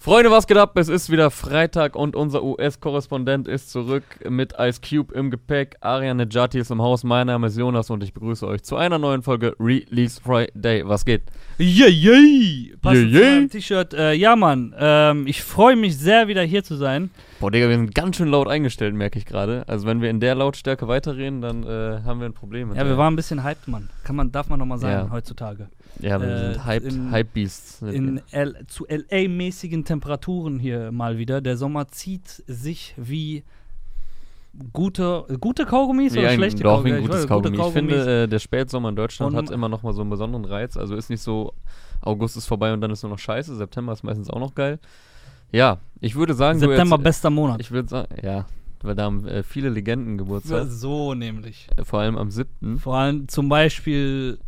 Freunde, was geht ab? Es ist wieder Freitag und unser US-Korrespondent ist zurück mit Ice Cube im Gepäck. Ariane Nejati ist im Haus. Mein Name ist Jonas und ich begrüße euch zu einer neuen Folge Release Friday. Was geht? Yay, yay! Passend Yay, zu yay. meinem T-Shirt. Äh, ja, Mann. Ähm, ich freue mich sehr, wieder hier zu sein. Boah, Digga, wir sind ganz schön laut eingestellt, merke ich gerade. Also, wenn wir in der Lautstärke weiterreden, dann äh, haben wir ein Problem. Ja, wir waren ein bisschen hyped, Mann. Kann man, darf man nochmal sagen, Ja. heutzutage. Ja, wir äh, sind Hype, in- Hype-Beasts. In L zu LA-mäßigen Temperaturen hier mal wieder. Der Sommer zieht sich wie gute, gute Kaugummis Wie oder schlechte doch, wie ein Kaugummis? gutes weiß, Kaugummi. Ich finde, äh, der Spätsommer in Deutschland Und- hat immer noch mal so einen besonderen Reiz. Also ist nicht so, August ist vorbei und dann ist nur noch scheiße. September ist meistens auch noch geil. Ja, ich würde sagen, September jetzt, bester Monat. Ich würde sagen, ja, weil da haben äh, viele Legenden Geburtstag. So nämlich. Vor allem am 7. Vor allem zum Beispiel,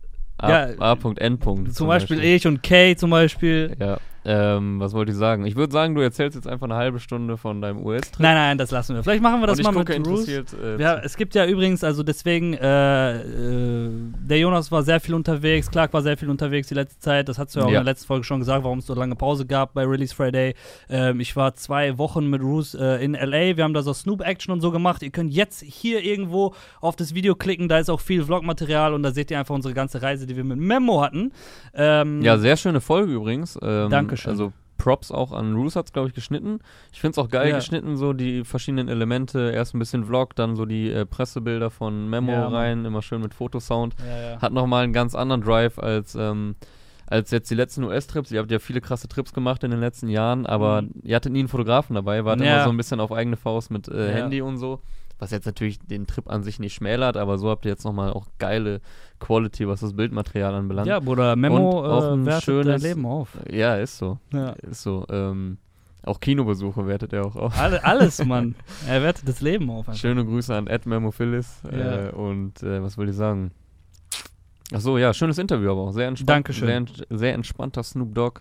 A- Ja, A.N. zum Beispiel ich und Kay zum Beispiel. Ja, ähm, was wollte ich sagen? Ich würde sagen, du erzählst jetzt einfach eine halbe Stunde von deinem US-Trip. Nein, nein, das lassen wir. Vielleicht machen wir das mal gucke mit Ruth. Äh, Ja, es gibt ja übrigens, also deswegen, äh, äh, der Jonas war sehr viel unterwegs, Clark war sehr viel unterwegs die letzte Zeit. Das hast du ja auch Ja. in der letzten Folge schon gesagt, warum es so lange Pause gab bei Release Friday. Ähm, ich war zwei Wochen mit Ruth äh, in LA. Wir haben da so Snoop-Action und so gemacht. Ihr könnt jetzt hier irgendwo auf das Video klicken, da ist auch viel Vlogmaterial und da seht ihr einfach unsere ganze Reise, die wir mit Memo hatten. Ähm, Ja, sehr schöne Folge übrigens. Ähm, Dankeschön. Also Props auch an Roos hat's, glaube ich, geschnitten. Ich finde es auch geil Ja. geschnitten, so die verschiedenen Elemente. Erst ein bisschen Vlog, dann so die äh, Pressebilder von Memo Ja, rein, immer schön mit Fotosound. ja, ja. Hat nochmal einen ganz anderen Drive als, ähm, als jetzt die letzten US-Trips. Ihr habt ja viele krasse Trips gemacht in den letzten Jahren, aber Mhm. ihr hattet nie einen Fotografen dabei, wart immer so ein bisschen auf eigene Faust mit äh. Handy und so. Was jetzt natürlich den Trip an sich nicht schmälert, aber so habt ihr jetzt nochmal auch geile Quality, was das Bildmaterial anbelangt. ja, Bruder, Memo Und auch ein äh, wertet dein schönes- Leben auf. Ja, ist so. Ja. Ist so. Ähm, auch Kinobesuche wertet er auch auf. Alle, alles, Mann. Er wertet das Leben auf. Einfach. Schöne Grüße an Ed Memophilus. Ja. Äh, und äh, was will ich sagen? Ach so, ja, schönes Interview aber auch. Sehr entspannt. Dankeschön. Sehr, ents- sehr entspannter Snoop Dogg.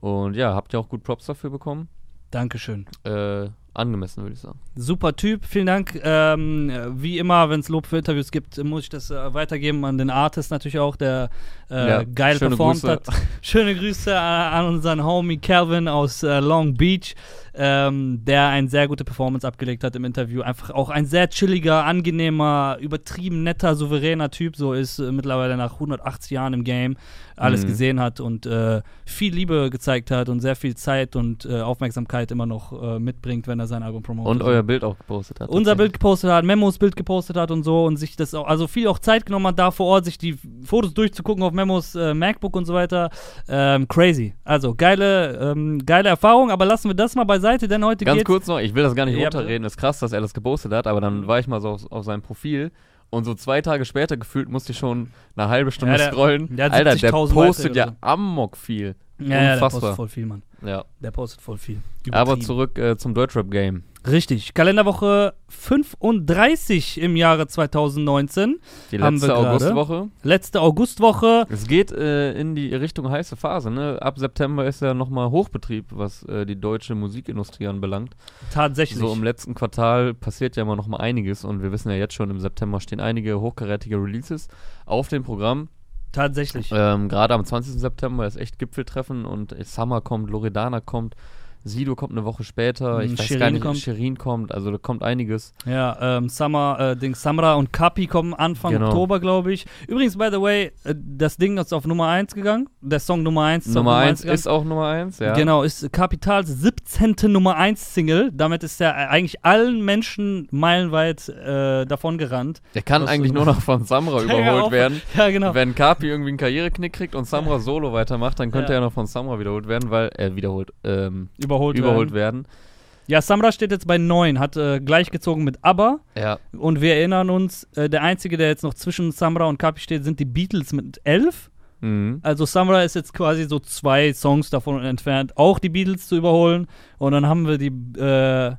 Und ja, habt ihr auch gut Props dafür bekommen? Dankeschön. Äh, angemessen, würde ich sagen. Super Typ, vielen Dank. Ähm, wie immer, wenn es Lob für Interviews gibt, muss ich das äh, weitergeben an den Artist natürlich auch, der äh, Ja, geil performt Grüße. hat. Schöne Grüße an, an unseren Homie Calvin aus äh, Long Beach, ähm, der eine sehr gute Performance abgelegt hat im Interview. Einfach auch ein sehr chilliger, angenehmer, übertrieben netter, souveräner Typ. So ist äh, mittlerweile nach 180 Jahren im Game alles Mhm. gesehen hat und äh, viel Liebe gezeigt hat und sehr viel Zeit und äh, Aufmerksamkeit immer noch äh, mitbringt, wenn er sein Album promotet. Und euer Bild auch gepostet hat. unser Bild gepostet hat, Memos Bild gepostet hat und so und sich das auch, also viel auch Zeit genommen hat, da vor Ort sich die Fotos durchzugucken auf Memos äh, MacBook und so weiter. Ähm, crazy. Also geile, ähm, geile Erfahrung, aber lassen wir das mal beiseite, denn heute Ganz geht's. kurz noch, ich will das gar nicht Ja, runterreden. Ist krass, dass er das gepostet hat, aber dann war ich mal so auf, auf seinem Profil. Und so zwei Tage später gefühlt musste ich schon eine halbe Stunde Ja, der- scrollen. der hat Alter, der 70.000 postet ja oder amok viel. Ja, ja, der Unfassbar. postet voll viel, Mann. Ja. Der postet voll viel. Aber zurück äh, zum Deutschrap-Game. Richtig. Kalenderwoche 35 im Jahre 2019. Die Haben letzte. Augustwoche. Letzte Augustwoche. Es geht äh, in die Richtung heiße Phase. Ne? Ab September ist ja nochmal Hochbetrieb, was äh, die deutsche Musikindustrie anbelangt. Tatsächlich. So im letzten Quartal passiert ja immer noch mal einiges und wir wissen ja jetzt schon, im September stehen einige hochkarätige Releases auf dem Programm. Tatsächlich. Ähm, Gerade am 20. September ist echt Gipfeltreffen und Summer kommt, Loredana kommt, Sido kommt eine Woche später, ich Mhm, weiß Shirin gar nicht, kommt. Shirin kommt, also da kommt einiges. Ja, ähm, Summer, äh, Ding, Samra und Kapi kommen Anfang Genau. Oktober, glaube ich. Übrigens, by the way, äh, das Ding ist auf Nummer 1 gegangen. Der Song Nummer 1 ist Nummer auf 1 gegangen. ist auch Nummer 1, ja. Genau, ist Kapitals 17. Nummer 1 Single. Damit ist er äh, eigentlich allen Menschen meilenweit äh, davon gerannt. Der kann eigentlich nur noch von Samra überholt auch- werden. Ja, genau. Wenn Kapi irgendwie einen Karriereknick kriegt und Samra solo weitermacht, dann könnte Ja. er noch von Samra wiederholt werden, weil er wiederholt, ähm, Überholt, überholt werden. werden. Ja, Samra steht jetzt bei 9, hat äh, gleichgezogen mit ABBA. Ja, Und wir erinnern uns, äh, der Einzige, der jetzt noch zwischen Samra und Kapi steht, sind die Beatles mit 11. mhm. Also Samra ist jetzt quasi so zwei Songs davon entfernt, auch die Beatles zu überholen. Und dann haben wir die, äh,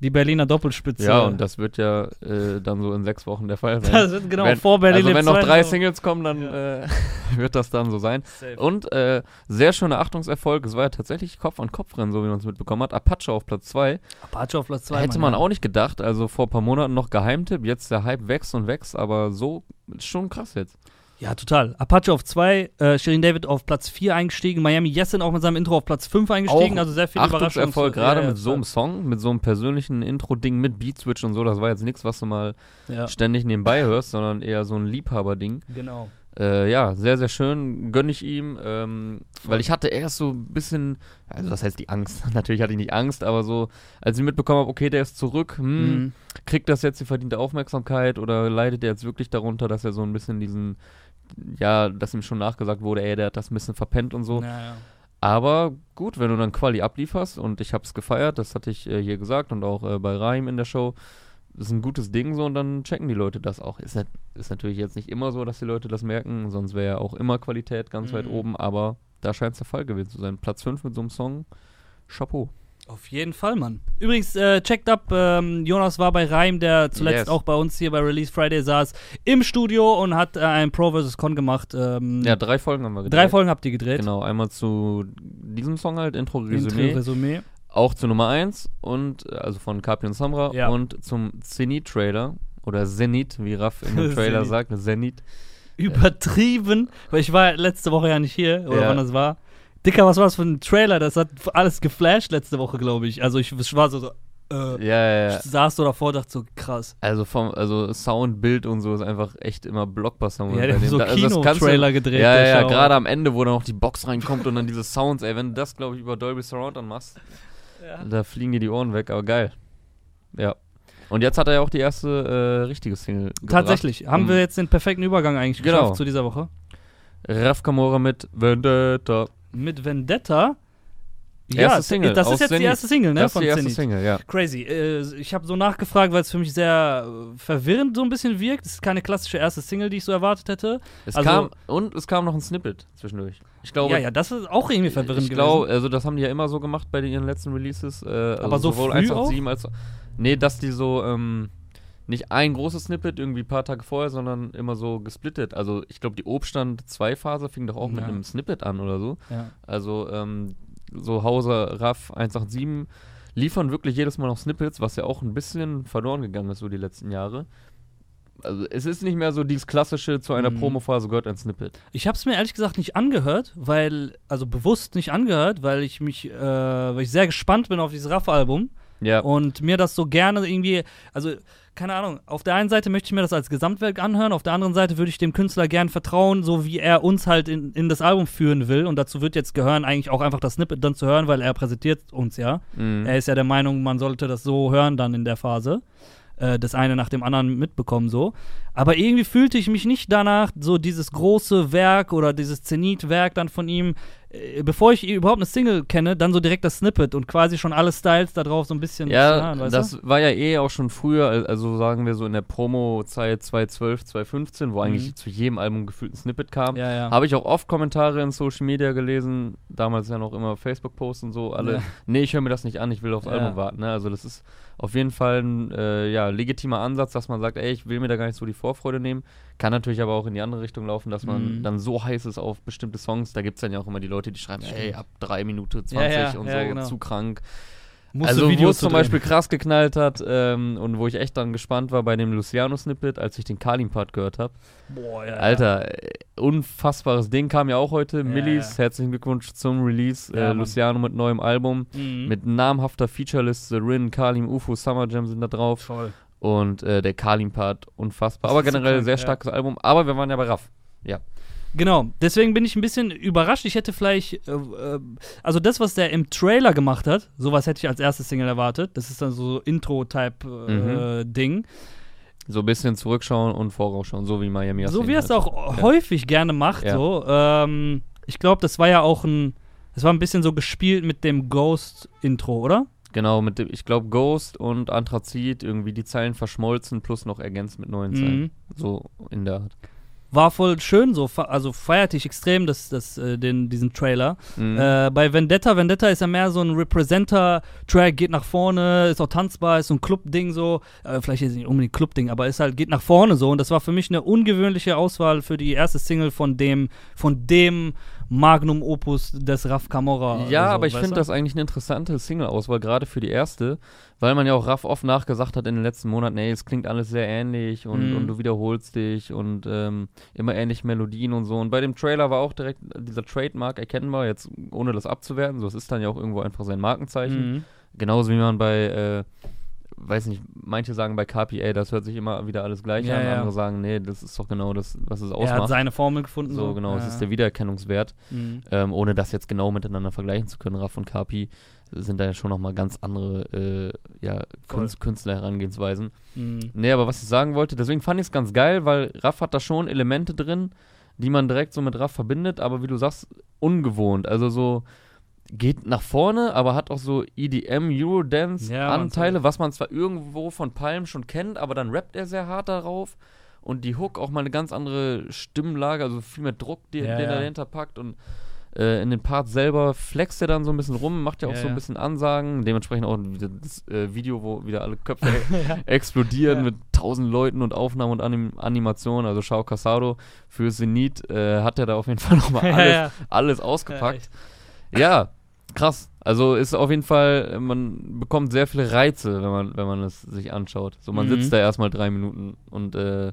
die Berliner Doppelspitze. ja, und das wird ja äh, dann so in sechs Wochen der Fall sein. das wird genau wenn, vor Berlin. also wenn noch zwei drei Singles kommen, dann äh, wird das dann so sein. Safe. Und äh, sehr schöner Achtungserfolg. Es war ja tatsächlich Kopf-an-Kopf-Rennen, so wie man es mitbekommen hat. Apache auf Platz 2. Apache auf Platz 2. Hätte man auch nicht gedacht. Also vor ein paar Monaten noch Geheimtipp. Jetzt der Hype wächst und wächst. Aber so ist schon krass jetzt. Ja, total. Apache auf 2, äh, Shirin David auf Platz 4 eingestiegen, Miami Yessin auch mit seinem Intro auf Platz 5 eingestiegen, Auch also sehr viel Überraschung. Erfolg, gerade ja, mit so einem. Song, mit so einem persönlichen Intro-Ding mit Beat-Switch und so. Das war jetzt nichts, was du mal Ja, ständig nebenbei hörst, sondern eher so ein Liebhaber-Ding. genau. Äh, ja, sehr, sehr schön. Gönne ich ihm. Ähm, weil ich hatte erst so ein bisschen, also was heißt die Angst? Natürlich hatte ich nicht Angst, aber so, als ich mitbekommen habe, okay, der ist zurück, hm, Mhm. kriegt das jetzt die verdiente Aufmerksamkeit oder leidet er jetzt wirklich darunter, dass er so ein bisschen diesen, ja, dass ihm schon nachgesagt wurde, ey, der hat das ein bisschen verpennt und so. Ja, ja. Aber gut, wenn du dann Quali ablieferst und ich hab's gefeiert, das hatte ich äh, hier gesagt und auch äh, bei Rahim in der Show, das ist ein gutes Ding so und dann checken die Leute das auch. Ist, ist natürlich jetzt nicht immer so, dass die Leute das merken, sonst wäre ja auch immer Qualität ganz weit Mhm. oben, aber da scheint es der Fall gewesen zu sein. Platz 5 mit so einem Song, Chapeau. Auf jeden Fall, Mann. Übrigens, äh, checkt ab, ähm, Jonas war bei Reim, der zuletzt Yes. auch bei uns hier bei Release Friday saß, im Studio und hat äh, ein Pro vs. Con gemacht. Ähm, Ja, drei Folgen haben wir gedreht. drei Folgen habt ihr gedreht. Genau, einmal zu diesem Song halt, Intro, Intro, Resümee, Resümee. auch zu Nummer 1 und, äh, also von Kapi und Samra Ja. und zum Zenit-Trailer oder Zenit, wie Raff dem Trailer Zenit. sagt, Zenit. Übertrieben, weil ich war letzte Woche ja nicht hier, oder Ja. wann das war. Dicker, was war das für ein Trailer? Das hat alles geflasht letzte Woche, glaube ich. Also ich, war so, so äh, Ja, ja, ja. ich saß so davor, dachte so, krass. Also vom, also Sound, Bild und so ist einfach echt immer Blockbuster. Ja, der so also Kino-Trailer gedreht. Ja, ja, Schau. gerade am Ende, wo dann noch die Box reinkommt und dann diese Sounds, ey, wenn du das, glaube ich, über Dolby Surround dann machst, Ja. da fliegen dir die Ohren weg, aber geil. Ja. Und jetzt hat er ja auch die erste äh, richtige Single gebracht. Tatsächlich. Haben Um, wir jetzt den perfekten Übergang eigentlich Genau. geschafft zu dieser Woche? Raf Kamora mit Vendetta. Mit Vendetta. Erste Single das ist jetzt die Zenit. erste Single, ne? das ist von die erste Zenit. Single, ja. Crazy. Äh, ich habe so nachgefragt, weil es für mich sehr äh, verwirrend so ein bisschen wirkt. Es ist keine klassische erste Single, die ich so erwartet hätte. Es Also- kam, und es kam noch ein Snippet zwischendurch. Ich glaube, ja, ja, das ist auch irgendwie verwirrend ich glaube, also das haben die ja immer so gemacht bei den, ihren letzten Releases. Äh, also Aber so sowohl früh 187 als Nee, dass die so, ähm, nicht ein großes Snippet irgendwie ein paar Tage vorher, sondern immer so gesplittet. Also ich glaube, die Obststand 2 Phase fing doch auch mit Ja. einem Snippet an oder so. ja. Also ähm, so Hauser, Raff 187 liefern wirklich jedes Mal noch Snippets, was ja auch ein bisschen verloren gegangen ist so die letzten Jahre. Also es ist nicht mehr so dieses klassische, zu einer Mhm. Promophase gehört ein Snippet. Ich habe es mir ehrlich gesagt nicht angehört, weil, also bewusst nicht angehört, weil ich mich, äh, weil ich sehr gespannt bin auf dieses Raff-Album Ja. und mir das so gerne irgendwie, also keine Ahnung, auf der einen Seite möchte ich mir das als Gesamtwerk anhören, auf der anderen Seite würde ich dem Künstler gern vertrauen, so wie er uns halt in, in das Album führen will und dazu wird jetzt gehören, eigentlich auch einfach das Snippet dann zu hören, weil er präsentiert uns ja. Mhm. Er ist ja der Meinung, man sollte das so hören dann in der Phase. Äh, das eine nach dem anderen mitbekommen so. Aber irgendwie fühlte ich mich nicht danach, so dieses große Werk oder dieses Zenit-Werk dann von ihm, bevor ich überhaupt eine Single kenne, dann so direkt das Snippet und quasi schon alle Styles da drauf so ein bisschen Ja, weißt das du? war ja eh auch schon früher, al- also sagen wir so in der Promo-Zeit 2012, 2015, wo eigentlich Mhm. zu jedem Album gefühlt ein Snippet kam. Ja, ja. Habe ich auch oft Kommentare in Social Media gelesen, damals ja noch immer Facebook-Posts und so, alle, Ja. nee, ich höre mir das nicht an, ich will aufs. Album warten. Ne? Also das ist auf jeden Fall ein äh, ja, legitimer Ansatz, dass man sagt, ey, ich will mir da gar nicht so die Vorfreude nehmen. Kann natürlich aber auch in die andere Richtung laufen, dass man Mhm. dann so heiß ist auf bestimmte Songs. Da gibt es dann ja auch immer die Leute, die schreiben, ey, ab 3 Minuten 20 Ja, ja, und so, genau. zu krank. Musste also wo es zu zum drehen. Beispiel krass geknallt hat ähm, und wo ich echt dann gespannt war bei dem Luciano-Snippet, als ich den Kalim-Part gehört habe. Boah, ja, Alter, äh, unfassbares Ding kam ja auch heute. Millis, ja. herzlichen Glückwunsch zum Release. Ja, äh. Luciano mit neuem Album. Ja. Mhm. Mit namhafter Featureliste. Rin, Kalim, UFO, Summer Jam sind da drauf. Voll. Und äh, der Kalim-Part unfassbar. Aber ist so generell krank, sehr ja. starkes Album. Aber wir waren ja bei Raff. Genau, deswegen bin ich ein bisschen überrascht. Ich hätte vielleicht, äh, äh, also das, was der im Trailer gemacht hat, sowas hätte ich als erste Single erwartet. Das ist dann so Intro-Type-Ding. Mhm. Ding. So ein bisschen zurückschauen und vorausschauen. So wie Miami so wie er es auch Ja. häufig gerne macht. Ja. So. Ähm, ich glaube, das war ja auch ein, das war ein bisschen so gespielt mit dem Ghost-Intro, oder? Genau, mit dem, ich glaube, Ghost und Anthrazit, irgendwie die Zeilen verschmolzen plus noch ergänzt mit neuen Zeilen. Mhm. So in der Art. War voll schön, so, also feierte ich extrem das, das, äh, den, diesen Trailer. Mhm. Äh, bei Vendetta, Vendetta ist ja mehr so ein Representer-Track, geht nach vorne, ist auch tanzbar, ist so ein Club-Ding so. Äh, vielleicht ist es nicht unbedingt Club-Ding, aber ist halt, geht nach vorne so. Und das war für mich eine ungewöhnliche Auswahl für die erste Single von dem, von dem Magnum Opus des Raf Camorra. Ja, also, aber ich finde das eigentlich eine interessante Single-Auswahl, gerade für die erste, weil man ja auch Raff oft nachgesagt hat in den letzten Monaten, ey, es klingt alles sehr ähnlich und, Mhm. und du wiederholst dich und ähm, immer ähnliche Melodien und so. Und bei dem Trailer war auch direkt dieser Trademark erkennbar, jetzt ohne das abzuwerten, so es ist dann ja auch irgendwo einfach sein Markenzeichen. Mhm. Genauso wie man bei, äh, weiß nicht, manche sagen bei KPA, das hört sich immer wieder alles gleich Ja, an, ja. andere sagen, nee, das ist doch genau das, was es Er hat ausmacht. seine Formel gefunden. So, genau, es Ja. ist der Wiedererkennungswert. Mhm. Ähm, ohne das jetzt genau miteinander vergleichen zu können, Raff und Kapi sind da ja schon nochmal ganz andere äh, ja. Künst Künstlerherangehensweisen. Mhm. Nee, aber was ich sagen wollte, deswegen fand ich es ganz geil, weil Raff hat da schon Elemente drin, die man direkt so mit Raff verbindet, aber wie du sagst, ungewohnt. Also so geht nach vorne, aber hat auch so E EDM, Ja, Eurodance-Anteile, und was man zwar irgendwo von Palm schon kennt, aber dann rappt er sehr hart darauf. Und die Hook auch mal eine ganz andere Stimmlage, also viel mehr Druck, die, Ja, den er ja. dahinter packt. Und äh, in den Parts selber flext er dann so ein bisschen rum, macht ja auch Ja, so ein ja. bisschen Ansagen. Dementsprechend auch das äh, Video, wo wieder alle Köpfe explodieren Ja. mit tausend Leuten und Aufnahmen und Anim Animationen. Also Shao Casado für Zenit äh, hat er da auf jeden Fall nochmal Ja, alles, ja. alles ausgepackt. Ja, krass. Also ist auf jeden Fall, äh, man bekommt sehr viele Reize, wenn man, wenn man es sich anschaut. So, man Mhm. sitzt da erstmal drei Minuten und äh,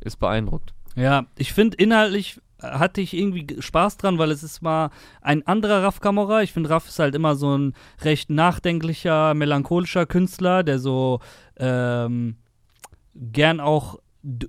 ist beeindruckt. Ja, ich finde inhaltlich hatte ich irgendwie Spaß dran, weil es ist mal ein anderer Raff Camorra. Ich finde, Raff ist halt immer so ein recht nachdenklicher, melancholischer Künstler, der so ähm, gern auch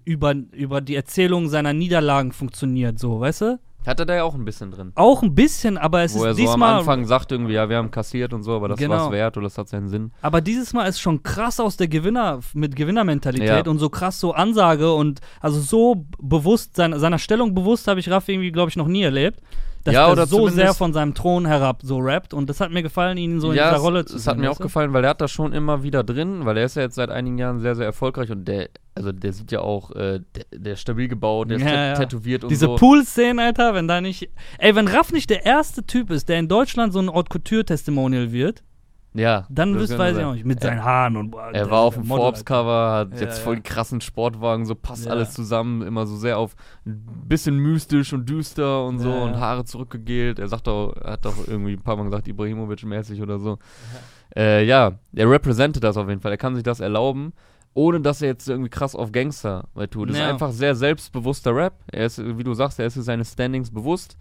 über, über die Erzählung seiner Niederlagen funktioniert, so, weißt du? Hat er da ja auch ein bisschen drin. Auch ein bisschen, aber es Wo er ist so am diesmal. Anfang sagt irgendwie, ja, wir haben kassiert und so, aber das Genau. war's wert oder das hat seinen Sinn. Aber dieses Mal ist schon krass aus der Gewinner, mit Gewinnermentalität Ja. und so krass so Ansage und also so bewusst, seiner, seiner Stellung bewusst habe ich Raff irgendwie, glaube ich, noch nie erlebt. Dass Ja, er so sehr von seinem Thron herab so rappt und das hat mir gefallen, ihn so in ja, dieser es- Rolle zu es hat sehen, mir auch gefallen, weil er hat das schon immer wieder drin, weil er ist ja jetzt seit einigen Jahren sehr, sehr erfolgreich und der, also der sieht ja auch, äh, der, der ist stabil gebaut, der ist Ja, tä- ja. tätowiert und Diese so. Pool-Szenen, Alter, wenn da nicht. Ey, wenn Raff nicht der erste Typ ist, der in Deutschland so ein Haute Couture-Testimonial wird, ja, dann kann weiß ich sein. auch nicht. Mit Er- seinen Haaren und. boah, Er war ist auf dem Forbes-Cover, hat Ja, jetzt voll ja. krassen Sportwagen, so passt Ja. alles zusammen, immer so sehr auf ein bisschen mystisch und düster und so und. Haare zurückgegelt. Er sagt auch, hat doch irgendwie ein paar Mal gesagt, Ibrahimovic-mäßig oder so. Äh, ja, er representet das auf jeden Fall. Er kann sich das erlauben, ohne dass er jetzt irgendwie krass auf Gangster tut. Das ist Ja. einfach sehr selbstbewusster Rap. Er ist, wie du sagst, er ist sich seines Standings bewusst.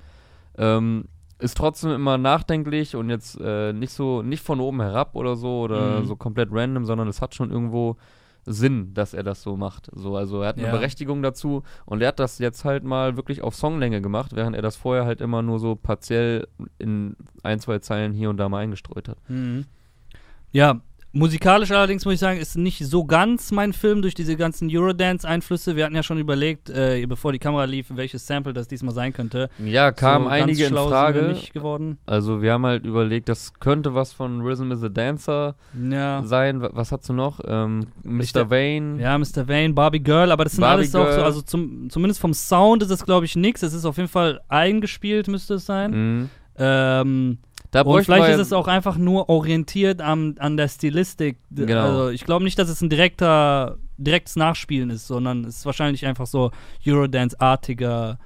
Ähm, ist trotzdem immer nachdenklich und jetzt äh, nicht so, nicht von oben herab oder so oder Mhm. so komplett random, sondern es hat schon irgendwo Sinn, dass er das so macht. So, also er hat eine Ja. Berechtigung dazu und er hat das jetzt halt mal wirklich auf Songlänge gemacht, während er das vorher halt immer nur so partiell in ein, zwei Zeilen hier und da mal eingestreut hat. Mhm. Ja, musikalisch allerdings muss ich sagen, ist nicht so ganz mein Film durch diese ganzen Eurodance-Einflüsse. Wir hatten ja schon überlegt, äh, bevor die Kamera lief, welches Sample das diesmal sein könnte. Ja, kamen so einige in Frage. nicht geworden. Also wir haben halt überlegt, das könnte was von Rhythm is a Dancer Ja. sein. Wa- Was hast du noch? Ähm, Ich Mr. de- Vane. Ja, Mr. Vane, Barbie Girl, aber das sind Barbie alles auch so, Girl. also zum, zumindest vom Sound ist es, glaube ich, nix. Es ist auf jeden Fall eingespielt, müsste es sein. Mhm. Ähm, Da und vielleicht ist es auch einfach nur orientiert am, an der Stilistik. Genau. Also ich glaube nicht, dass es ein direkter, direktes Nachspielen ist, sondern es ist wahrscheinlich einfach so Eurodance-artiger.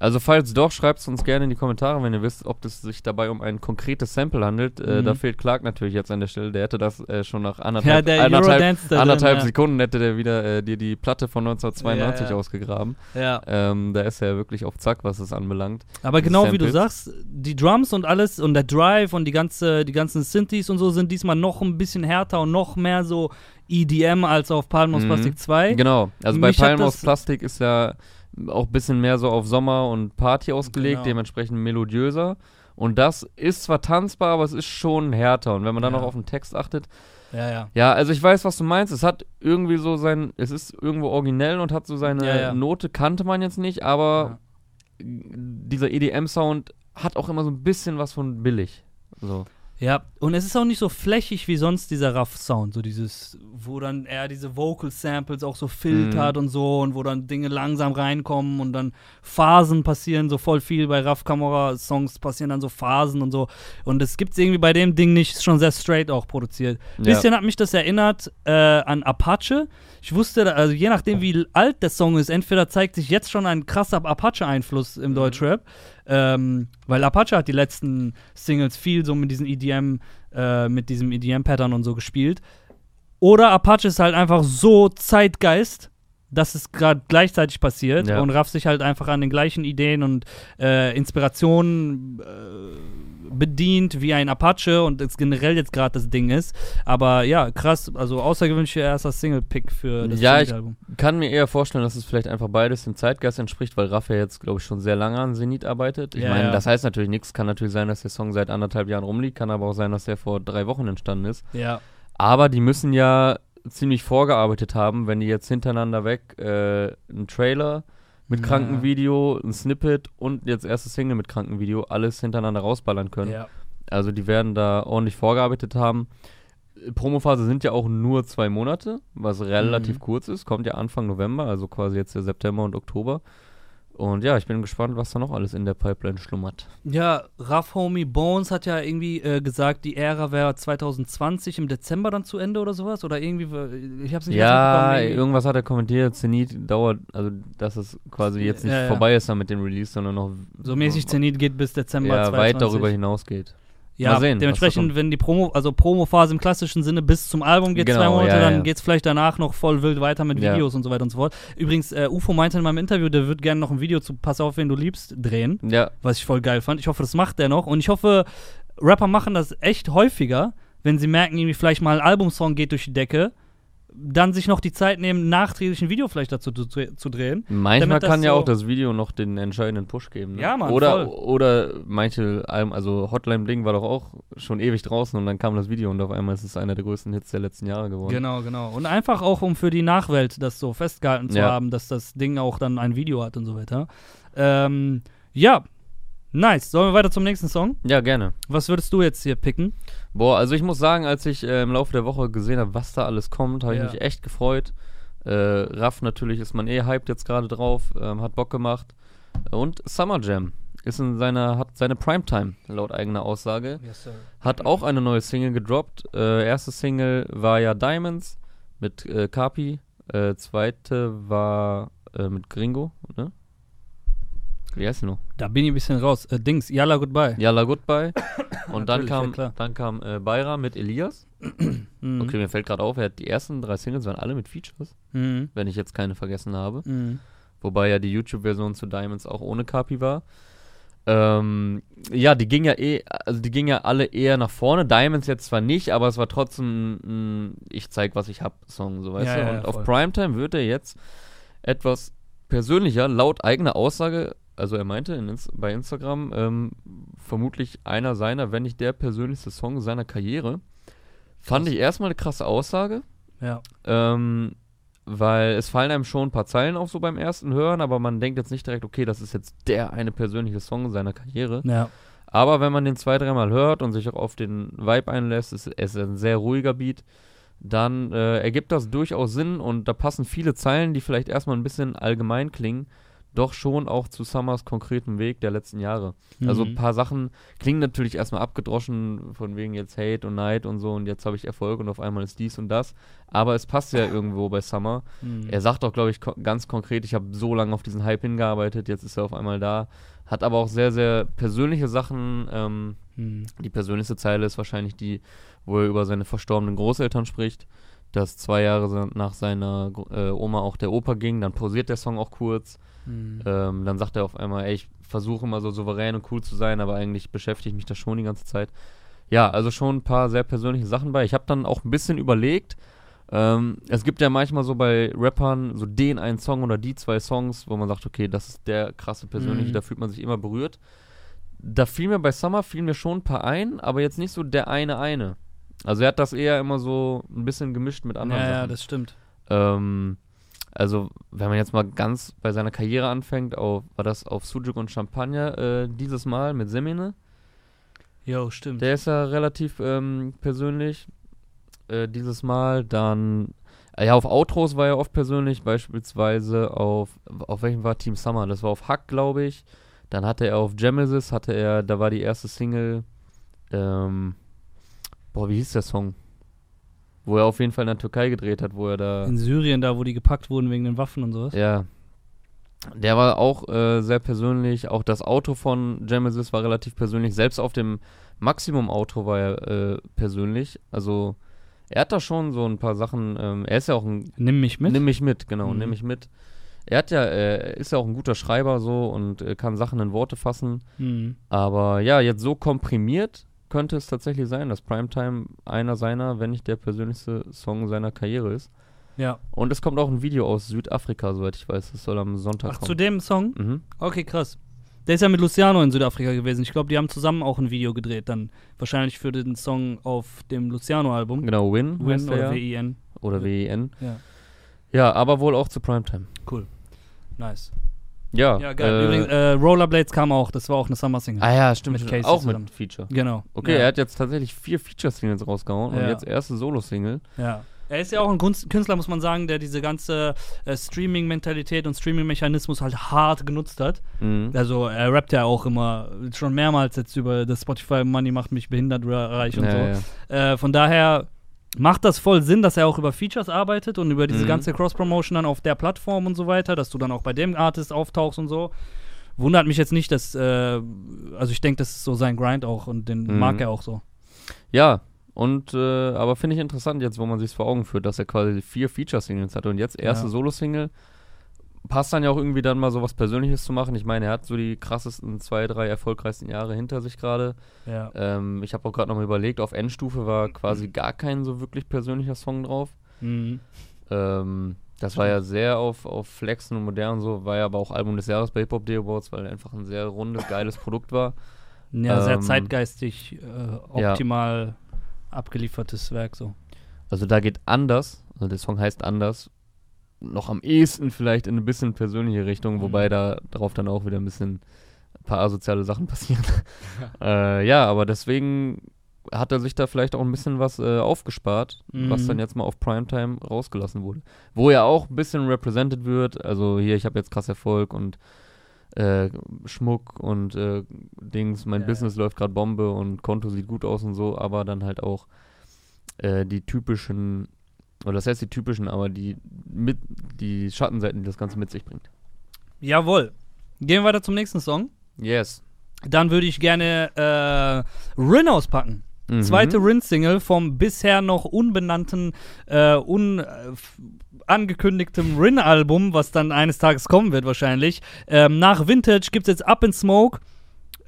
Also falls doch, schreibt es uns gerne in die Kommentare, wenn ihr wisst, ob es sich dabei um ein konkretes Sample handelt. Äh, Mhm. da fehlt Clark natürlich jetzt an der Stelle. Der hätte das äh, schon nach anderthalb, Ja, der anderthalb, anderthalb ja. Sekunden hätte der wieder äh, dir die Platte von 1992 Ja, ja. ausgegraben. Ja. Ähm, da ist er ja wirklich auf Zack, was es anbelangt. Aber genau wie du Samples. sagst, die Drums und alles und der Drive und die ganze, die ganzen Synthes und so sind diesmal noch ein bisschen härter und noch mehr so EDM als auf Palm aus Mhm. Plastik 2. Genau, also bei Mich hat Palm aus Plastik ist ja auch ein bisschen mehr so auf Sommer und Party ausgelegt, Genau. dementsprechend melodiöser. Und das ist zwar tanzbar, aber es ist schon härter. Und wenn man dann Ja. noch auf den Text achtet, Ja, ja. Ja, also ich weiß, was du meinst. Es hat irgendwie so sein, es ist irgendwo originell und hat so seine Ja, ja. Note, kannte man jetzt nicht, aber dieser EDM-Sound hat auch immer so ein bisschen was von billig. So. Ja, und es ist auch nicht so flächig wie sonst dieser Rough-Sound, so dieses, wo dann er diese Vocal-Samples auch so filtert Mhm. und so und wo dann Dinge langsam reinkommen und dann Phasen passieren, so voll viel bei Raff Camora-Songs passieren dann so Phasen und so. Und es gibt irgendwie bei dem Ding nicht, ist schon sehr straight auch produziert. Ja. Bisschen hat mich das erinnert äh, an Apache. Ich wusste, also je nachdem, wie alt der Song ist, entweder zeigt sich jetzt schon ein krasser Apache-Einfluss im Deutschrap. Ähm, weil Apache hat die letzten Singles viel so mit diesen EDM, äh, mit diesem EDM-Pattern und so gespielt. Oder Apache ist halt einfach so Zeitgeist, dass es gerade gleichzeitig passiert Ja. und rafft sich halt einfach an den gleichen Ideen und äh, Inspirationen äh, bedient wie ein Apache und es generell jetzt gerade das Ding ist. Aber ja, krass, also außergewöhnlicher erster Single-Pick für das Ja, ich- Album. Kann mir eher vorstellen, dass es vielleicht einfach beides dem Zeitgeist entspricht, weil Raff ja jetzt, glaube ich, schon sehr lange an Zenit arbeitet. Ich Ja, meine, ja. das heißt natürlich nichts. Kann natürlich sein, dass der Song seit anderthalb Jahren rumliegt, kann aber auch sein, dass der vor drei Wochen entstanden ist. Ja. Aber die müssen ja ziemlich vorgearbeitet haben, wenn die jetzt hintereinander weg äh, einen Trailer mit Ja. Krankenvideo, ein Snippet und jetzt erstes Single mit Krankenvideo alles hintereinander rausballern können. ja. Also die werden da ordentlich vorgearbeitet haben. Promophase sind ja auch nur zwei Monate, was relativ Mhm. kurz ist. Kommt ja Anfang November, also quasi jetzt der September und Oktober. Und ja, ich bin gespannt, was da noch alles in der Pipeline schlummert. Ja, Rough Homie Bones hat ja irgendwie äh, gesagt, die Ära wäre 2020 im Dezember dann zu Ende oder sowas. Oder irgendwie, ich hab's nicht Ja, irgendwas hat er kommentiert. Zenit dauert, also dass es quasi jetzt nicht Ja, ja. vorbei ist dann mit dem Release, sondern noch So mäßig Zenit geht bis Dezember ja, 2020. weit darüber hinausgeht. Ja, sehen, dementsprechend, wenn die Promo, also Promophase im klassischen Sinne bis zum Album geht, Genau, zwei Monate, ja, dann ja. geht's vielleicht danach noch voll wild weiter mit Ja. Videos und so weiter und so fort. Übrigens, äh, UFO meinte in meinem Interview, der wird gerne noch ein Video zu Pass auf, wen du liebst, drehen, Ja, was ich voll geil fand. Ich hoffe, das macht der noch. Und ich hoffe, Rapper machen das echt häufiger, wenn sie merken, irgendwie vielleicht mal ein Albumsong geht durch die Decke, dann sich noch die Zeit nehmen, nachträglich ein Video vielleicht dazu zu, zu drehen. manchmal kann ja so- auch das Video noch den entscheidenden Push geben. Ne? Ja, Mann, oder, voll. oder manche also Hotline Bling war doch auch schon ewig draußen und dann kam das Video und auf einmal ist es einer der größten Hits der letzten Jahre geworden. Genau, genau. Und einfach auch, um für die Nachwelt das so festgehalten zu Ja. haben, dass das Ding auch dann ein Video hat und so weiter. Ähm, ja, nice. Sollen wir weiter zum nächsten Song? Ja, gerne. Was würdest du jetzt hier picken? Boah, also ich muss sagen, als ich äh, im Laufe der Woche gesehen habe, was da alles kommt, habe Ja. ich mich echt gefreut. Äh, Raff natürlich ist man eh hyped jetzt gerade drauf, ähm, hat Bock gemacht. Und Summer Jam ist in seiner, hat seine Primetime, laut eigener Aussage. Yes, sir. Hat auch eine neue Single gedroppt. Äh, erste Single war ja Diamonds mit äh, Kapi. Äh, zweite war äh, mit Gringo, ne? Wie heißt sie noch? Da bin ich ein bisschen raus. Äh, Dings, Yalla Goodbye. Yalla Goodbye. Und dann ja kam, klar. dann kam äh, Bayra mit Elias. Mhm. Okay, mir fällt gerade auf, er hat die ersten drei Singles waren alle mit Features, Mhm. wenn ich jetzt keine vergessen habe. Mhm. Wobei ja die YouTube-Version zu Diamonds auch ohne Kapi war. Ähm, ja, die ging ja eh, also die ging ja alle eher nach vorne. Diamonds jetzt zwar nicht, aber es war trotzdem ein Ich zeig, was ich hab Song, so weißt Ja, du. ja, Und ja, auf. Primetime wird er jetzt etwas persönlicher, laut eigener Aussage, also er meinte in, bei Instagram, ähm, vermutlich einer seiner, wenn nicht der persönlichste Song seiner Karriere. Fand Krass. ich erstmal eine krasse Aussage. Ja. Ähm, weil es fallen einem schon ein paar Zeilen auf so beim ersten Hören, aber man denkt jetzt nicht direkt, okay, das ist jetzt der eine persönliche Song seiner Karriere. Ja. Aber wenn man den zwei, dreimal hört und sich auch auf den Vibe einlässt, ist es ein sehr ruhiger Beat, dann äh, ergibt das durchaus Sinn und da passen viele Zeilen, die vielleicht erstmal ein bisschen allgemein klingen, doch schon auch zu Summers konkreten Weg der letzten Jahre. Also ein Mhm. paar Sachen klingen natürlich erstmal abgedroschen, von wegen jetzt Hate und Neid und so und jetzt habe ich Erfolg und auf einmal ist dies und das. Aber es passt ja irgendwo bei Summer. Mhm. Er sagt auch, glaube ich, ko ganz konkret, ich habe so lange auf diesen Hype hingearbeitet, jetzt ist er auf einmal da. Hat aber auch sehr, sehr persönliche Sachen. Ähm, Mhm. die persönlichste Zeile ist wahrscheinlich die, wo er über seine verstorbenen Großeltern spricht. Dass zwei Jahre nach seiner äh, Oma auch der Opa ging, dann pausiert der Song auch kurz. Mhm. Ähm, dann sagt er auf einmal, ey, ich versuche immer so souverän und cool zu sein, aber eigentlich beschäftigt mich das schon die ganze Zeit. Ja, also schon ein paar sehr persönliche Sachen bei. Ich habe dann auch ein bisschen überlegt. Ähm, es gibt ja manchmal so bei Rappern so den einen Song oder die zwei Songs, wo man sagt, okay, das ist der krasse persönliche, Mhm. da fühlt man sich immer berührt. Da fiel mir bei Summer fiel mir schon ein paar ein, aber jetzt nicht so der eine eine. Also er hat das eher immer so ein bisschen gemischt mit anderen ja, ja, Sachen. das stimmt. Ähm, also, wenn man jetzt mal ganz bei seiner Karriere anfängt, auf, war das auf Sujuk und Champagner äh, dieses Mal mit Semine. Jo, stimmt. Der ist ja relativ ähm, persönlich. Äh, dieses Mal dann, äh, ja, auf Outros war er oft persönlich, beispielsweise auf, auf welchem war Team Summer? Das war auf Hack, glaube ich. Dann hatte er auf Genesis, hatte er, da war die erste Single, ähm, boah, wie hieß der Song? Wo er auf jeden Fall in der Türkei gedreht hat, wo er da. In Syrien, da, wo die gepackt wurden wegen den Waffen und sowas. Ja. Der war auch äh, sehr persönlich. Auch das Auto von Genesis war relativ persönlich. Selbst auf dem Maximum-Auto war er äh, persönlich. Also er hat da schon so ein paar Sachen. Ähm, er ist ja auch ein. Nimm mich mit. Nimm mich mit, genau. Mhm. Nimm mich mit. Er hat ja, äh, ist ja auch ein guter Schreiber so und äh, kann Sachen in Worte fassen. Mhm. Aber ja, jetzt so komprimiert könnte es tatsächlich sein, dass Primetime einer seiner, wenn nicht der persönlichste Song seiner Karriere ist. Ja. Und es kommt auch ein Video aus Südafrika, soweit ich weiß. Das soll am Sonntag Ach, kommen. zu dem Song? Mhm. Okay, krass. Der ist ja mit Luciano in Südafrika gewesen. Ich glaube, die haben zusammen auch ein Video gedreht, dann wahrscheinlich für den Song auf dem Luciano-Album. Genau, Win, Win oder. W-I-N. oder W-I-N. Ja, Ja, aber wohl auch zu Primetime. cool. Nice. Ja, Ja, geil. äh, Übrigens, äh, Rollerblades kam auch, das war auch eine Summer-Single. ah ja, stimmt. mit. Casey auch zusammen. mit Feature. Genau. Okay, ja. er hat jetzt tatsächlich vier Feature-Singles rausgehauen und Ja. jetzt erste Solo-Single. Ja. Er ist ja auch ein Künstler, muss man sagen, der diese ganze äh, Streaming-Mentalität und Streaming-Mechanismus halt hart genutzt hat. Mhm. Also er rappt ja auch immer schon mehrmals jetzt über das Spotify Money macht mich behindert reich und ja, so. Äh, von daher macht das voll Sinn, dass er auch über Features arbeitet und über diese Mhm. ganze Cross-Promotion dann auf der Plattform und so weiter, dass du dann auch bei dem Artist auftauchst und so. Wundert mich jetzt nicht, dass, äh, also ich denke, das ist so sein Grind auch und den Mhm. mag er auch so. Ja, und äh, aber finde ich interessant jetzt, wo man sich vor Augen führt, dass er quasi vier Feature-Singles hatte und jetzt erste Ja. Solo-Single. Passt dann ja auch irgendwie dann mal so was Persönliches zu machen. Ich meine, er hat so die krassesten zwei, drei erfolgreichsten Jahre hinter sich gerade. Ja. Ähm, ich habe auch gerade nochmal überlegt, auf Endstufe war quasi Mhm. gar kein so wirklich persönlicher Song drauf. Mhm. Ähm, das war ja sehr auf, auf Flexen und modern so, war ja aber auch Album des Jahres bei Hip Hop Day Awards, weil er einfach ein sehr rundes, geiles Produkt war. Ja, sehr Ähm, zeitgeistig, äh, ja. optimal abgeliefertes Werk so. Also da geht anders, also der Song heißt anders, noch am ehesten vielleicht in eine bisschen persönliche Richtung, Mhm. wobei da darauf dann auch wieder ein bisschen ein paar asoziale Sachen passieren. äh, ja, aber deswegen hat er sich da vielleicht auch ein bisschen was äh, aufgespart, was Mhm. dann jetzt mal auf Primetime rausgelassen wurde. Wo ja auch ein bisschen represented wird, also hier, ich habe jetzt krass Erfolg und äh, Schmuck und äh, Dings, mein Ja, Business läuft gerade Bombe und Konto sieht gut aus und so, aber dann halt auch äh, die typischen, oder das heißt die typischen, aber die mit die Schattenseiten, die das Ganze mit sich bringt. Jawohl. Gehen wir weiter zum nächsten Song. Yes. Dann würde ich gerne äh, Rin auspacken. Mhm. Zweite Rin-Single vom bisher noch unbenannten, äh, un, äh, angekündigtem Rin-Album, was dann eines Tages kommen wird wahrscheinlich. Ähm, nach Vintage gibt es jetzt Up in Smoke,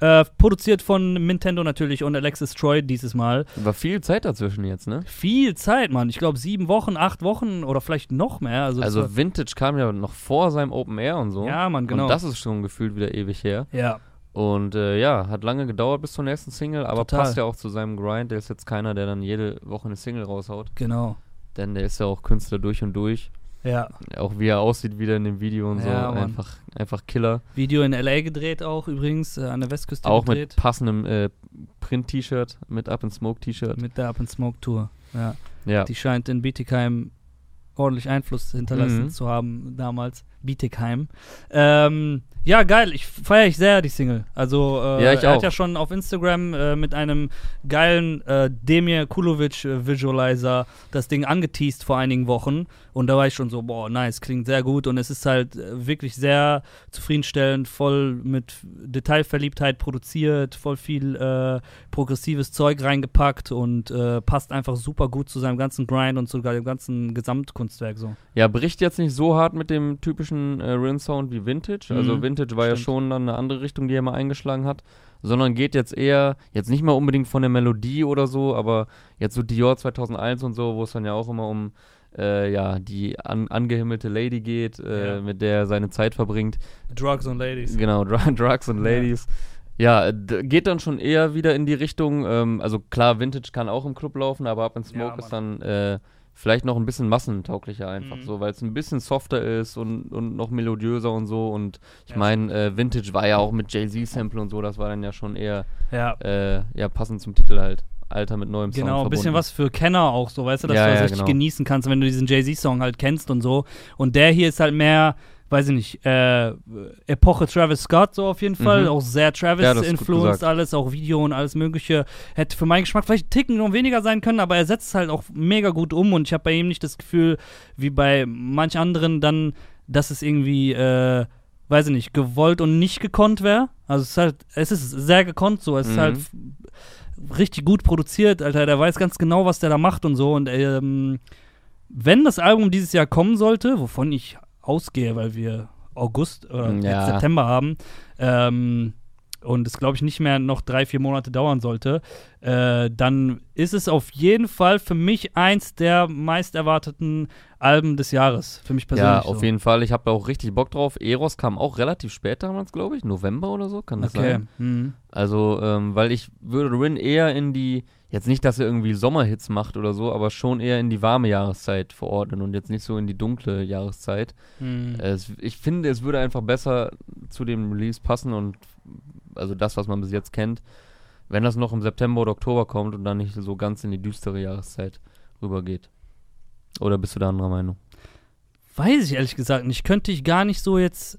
äh, produziert von Nintendo natürlich und Alexis Troy dieses Mal. War viel Zeit dazwischen jetzt, ne? Viel Zeit, Mann. Ich glaube sieben Wochen, acht Wochen oder vielleicht noch mehr. Also, Also Vintage kam ja noch vor seinem Open Air und so. ja, Mann, genau. Und das ist schon gefühlt wieder ewig her. ja, Und äh, ja, hat lange gedauert bis zur nächsten Single, aber Total. passt ja auch zu seinem Grind. Der ist jetzt keiner, der dann jede Woche eine Single raushaut. genau. Denn der ist ja auch Künstler durch und durch. Ja. Auch wie er aussieht wieder in dem Video und Ja, so. Mann. Einfach, einfach Killer. Video in L.A. gedreht auch übrigens, äh, an der Westküste Auch gedreht. mit passendem äh, Print-T-Shirt, mit Up in Smoke T-Shirt. Mit der Up and Smoke Tour. Ja. Ja. Die scheint in Bietigheim ordentlich Einfluss hinterlassen Mhm. zu haben damals. Bietigheim. Ähm, ja, geil. Ich feiere ich sehr die Single. Also äh, Ja, ich er auch. hat ja schon auf Instagram äh, mit einem geilen äh, Demir Kulovic äh, Visualizer das Ding angeteased vor einigen Wochen und da war ich schon so, boah, nice, klingt sehr gut und es ist halt äh, wirklich sehr zufriedenstellend, voll mit Detailverliebtheit produziert, voll viel äh, progressives Zeug reingepackt und passt einfach super gut zu seinem ganzen Grind und sogar dem ganzen Gesamtkunstwerk so. ja, bricht jetzt nicht so hart mit dem typischen äh, Rin-Sound wie Vintage. Also Mhm, Vintage war ja stimmt. schon dann eine andere Richtung, die er mal eingeschlagen hat. Sondern geht jetzt eher, jetzt nicht mal unbedingt von der Melodie oder so, aber jetzt so Dior 2001 und so, wo es dann ja auch immer um äh, ja, die an, angehimmelte Lady geht, äh, Ja. mit der er seine Zeit verbringt. Drugs and Ladies. Genau, Dr Drugs and Ja. Ladies. Ja, d- geht dann schon eher wieder in die Richtung, ähm, also klar, Vintage kann auch im Club laufen, aber Up in Smoke Ja, ist dann äh, vielleicht noch ein bisschen massentauglicher einfach Mhm. so, weil es ein bisschen softer ist und, und noch melodiöser und so und ich Ja, meine, äh, Vintage war ja auch mit Jay-Z-Sample und so, das war dann ja schon eher, Ja. äh, ja, passend zum Titel halt. Alter mit neuem Sound Genau, ein bisschen was für Kenner auch so, weißt du, dass Ja, du das ja, richtig genau. genießen kannst, wenn du diesen Jay-Z-Song halt kennst und so. Und der hier ist halt mehr, weiß ich nicht, äh, Epoche Travis Scott so auf jeden Fall, Mhm. auch sehr Ja, ist Travis-influenced gesagt. alles, auch Video und alles mögliche. Hätte für meinen Geschmack vielleicht einen Ticken noch weniger sein können, aber er setzt es halt auch mega gut um und ich habe bei ihm nicht das Gefühl, wie bei manch anderen dann, dass es irgendwie, äh, weiß ich nicht, gewollt und nicht gekonnt wäre. Also es ist halt, es ist sehr gekonnt so, es ist Mhm. halt f- richtig gut produziert, Alter, der weiß ganz genau, was der da macht und so und ähm, wenn das Album dieses Jahr kommen sollte, wovon ich ausgehe, weil wir August oder Ja. jetzt September haben, ähm, und es, glaube ich, nicht mehr noch drei, vier Monate dauern sollte, äh, dann ist es auf jeden Fall für mich eins der meist erwarteten Alben des Jahres. Für mich persönlich. Ja, auf so. jeden Fall. Ich habe da auch richtig Bock drauf. Eros kam auch relativ spät damals, glaube ich. November oder so, kann das Okay. sein? Mhm. Also, ähm, weil ich würde Rin eher in die, jetzt nicht, dass er irgendwie Sommerhits macht oder so, aber schon eher in die warme Jahreszeit verordnen und jetzt nicht so in die dunkle Jahreszeit. Mhm. Es, ich finde, es würde einfach besser zu dem Release passen und also das, was man bis jetzt kennt, wenn das noch im September oder Oktober kommt und dann nicht so ganz in die düstere Jahreszeit rübergeht. Oder bist du da anderer Meinung? Weiß ich ehrlich gesagt nicht. Könnte ich gar nicht so jetzt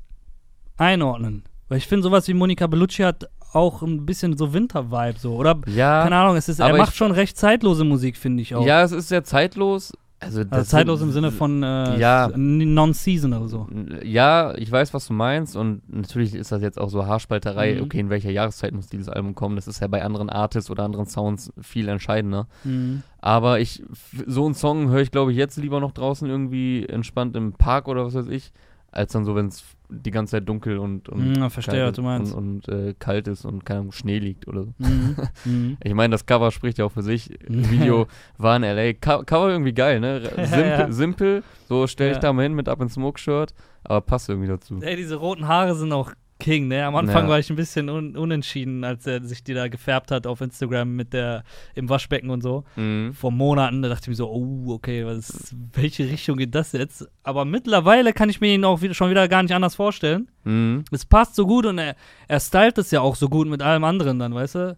einordnen. Weil ich finde, sowas wie Monica Bellucci hat auch ein bisschen so Winter-Vibe so. Oder, Ja, keine Ahnung, es ist, er macht ich- schon recht zeitlose Musik, finde ich auch. ja, es ist sehr zeitlos. Also, also zeitlos sind- im Sinne von äh, Ja. Non-Season oder so. Ja, ich weiß, was du meinst und natürlich ist das jetzt auch so Haarspalterei, Mhm. okay, in welcher Jahreszeit muss dieses Album kommen, das ist ja bei anderen Artists oder anderen Sounds viel entscheidender. Mhm. Aber ich, so einen Song höre ich, glaube ich, jetzt lieber noch draußen irgendwie entspannt im Park oder was weiß ich, als dann so, wenn es die ganze Zeit dunkel und, und, Mhm, verstehe, kalt was du meinst. und, und äh, kalt ist und keine Ahnung, Schnee liegt oder so. Mhm. mhm. Ich meine, das Cover spricht ja auch für sich. Video war in L.A. Co Cover irgendwie geil, ne? Ja, Simpel, ja. simpel so stell ich Ja. da mal hin mit Up in Smoke Shirt, aber passt irgendwie dazu. Ey, diese roten Haare sind auch King, ne? Am Anfang Ja. war ich ein bisschen un unentschieden, als er sich die da gefärbt hat auf Instagram mit der im Waschbecken und so. Mhm. Vor Monaten, da dachte ich mir so, oh, okay, was, welche Richtung geht das jetzt? Aber mittlerweile kann ich mir ihn auch wieder, schon wieder gar nicht anders vorstellen. Mhm. Es passt so gut und er, er stylt es ja auch so gut mit allem anderen dann, weißt du?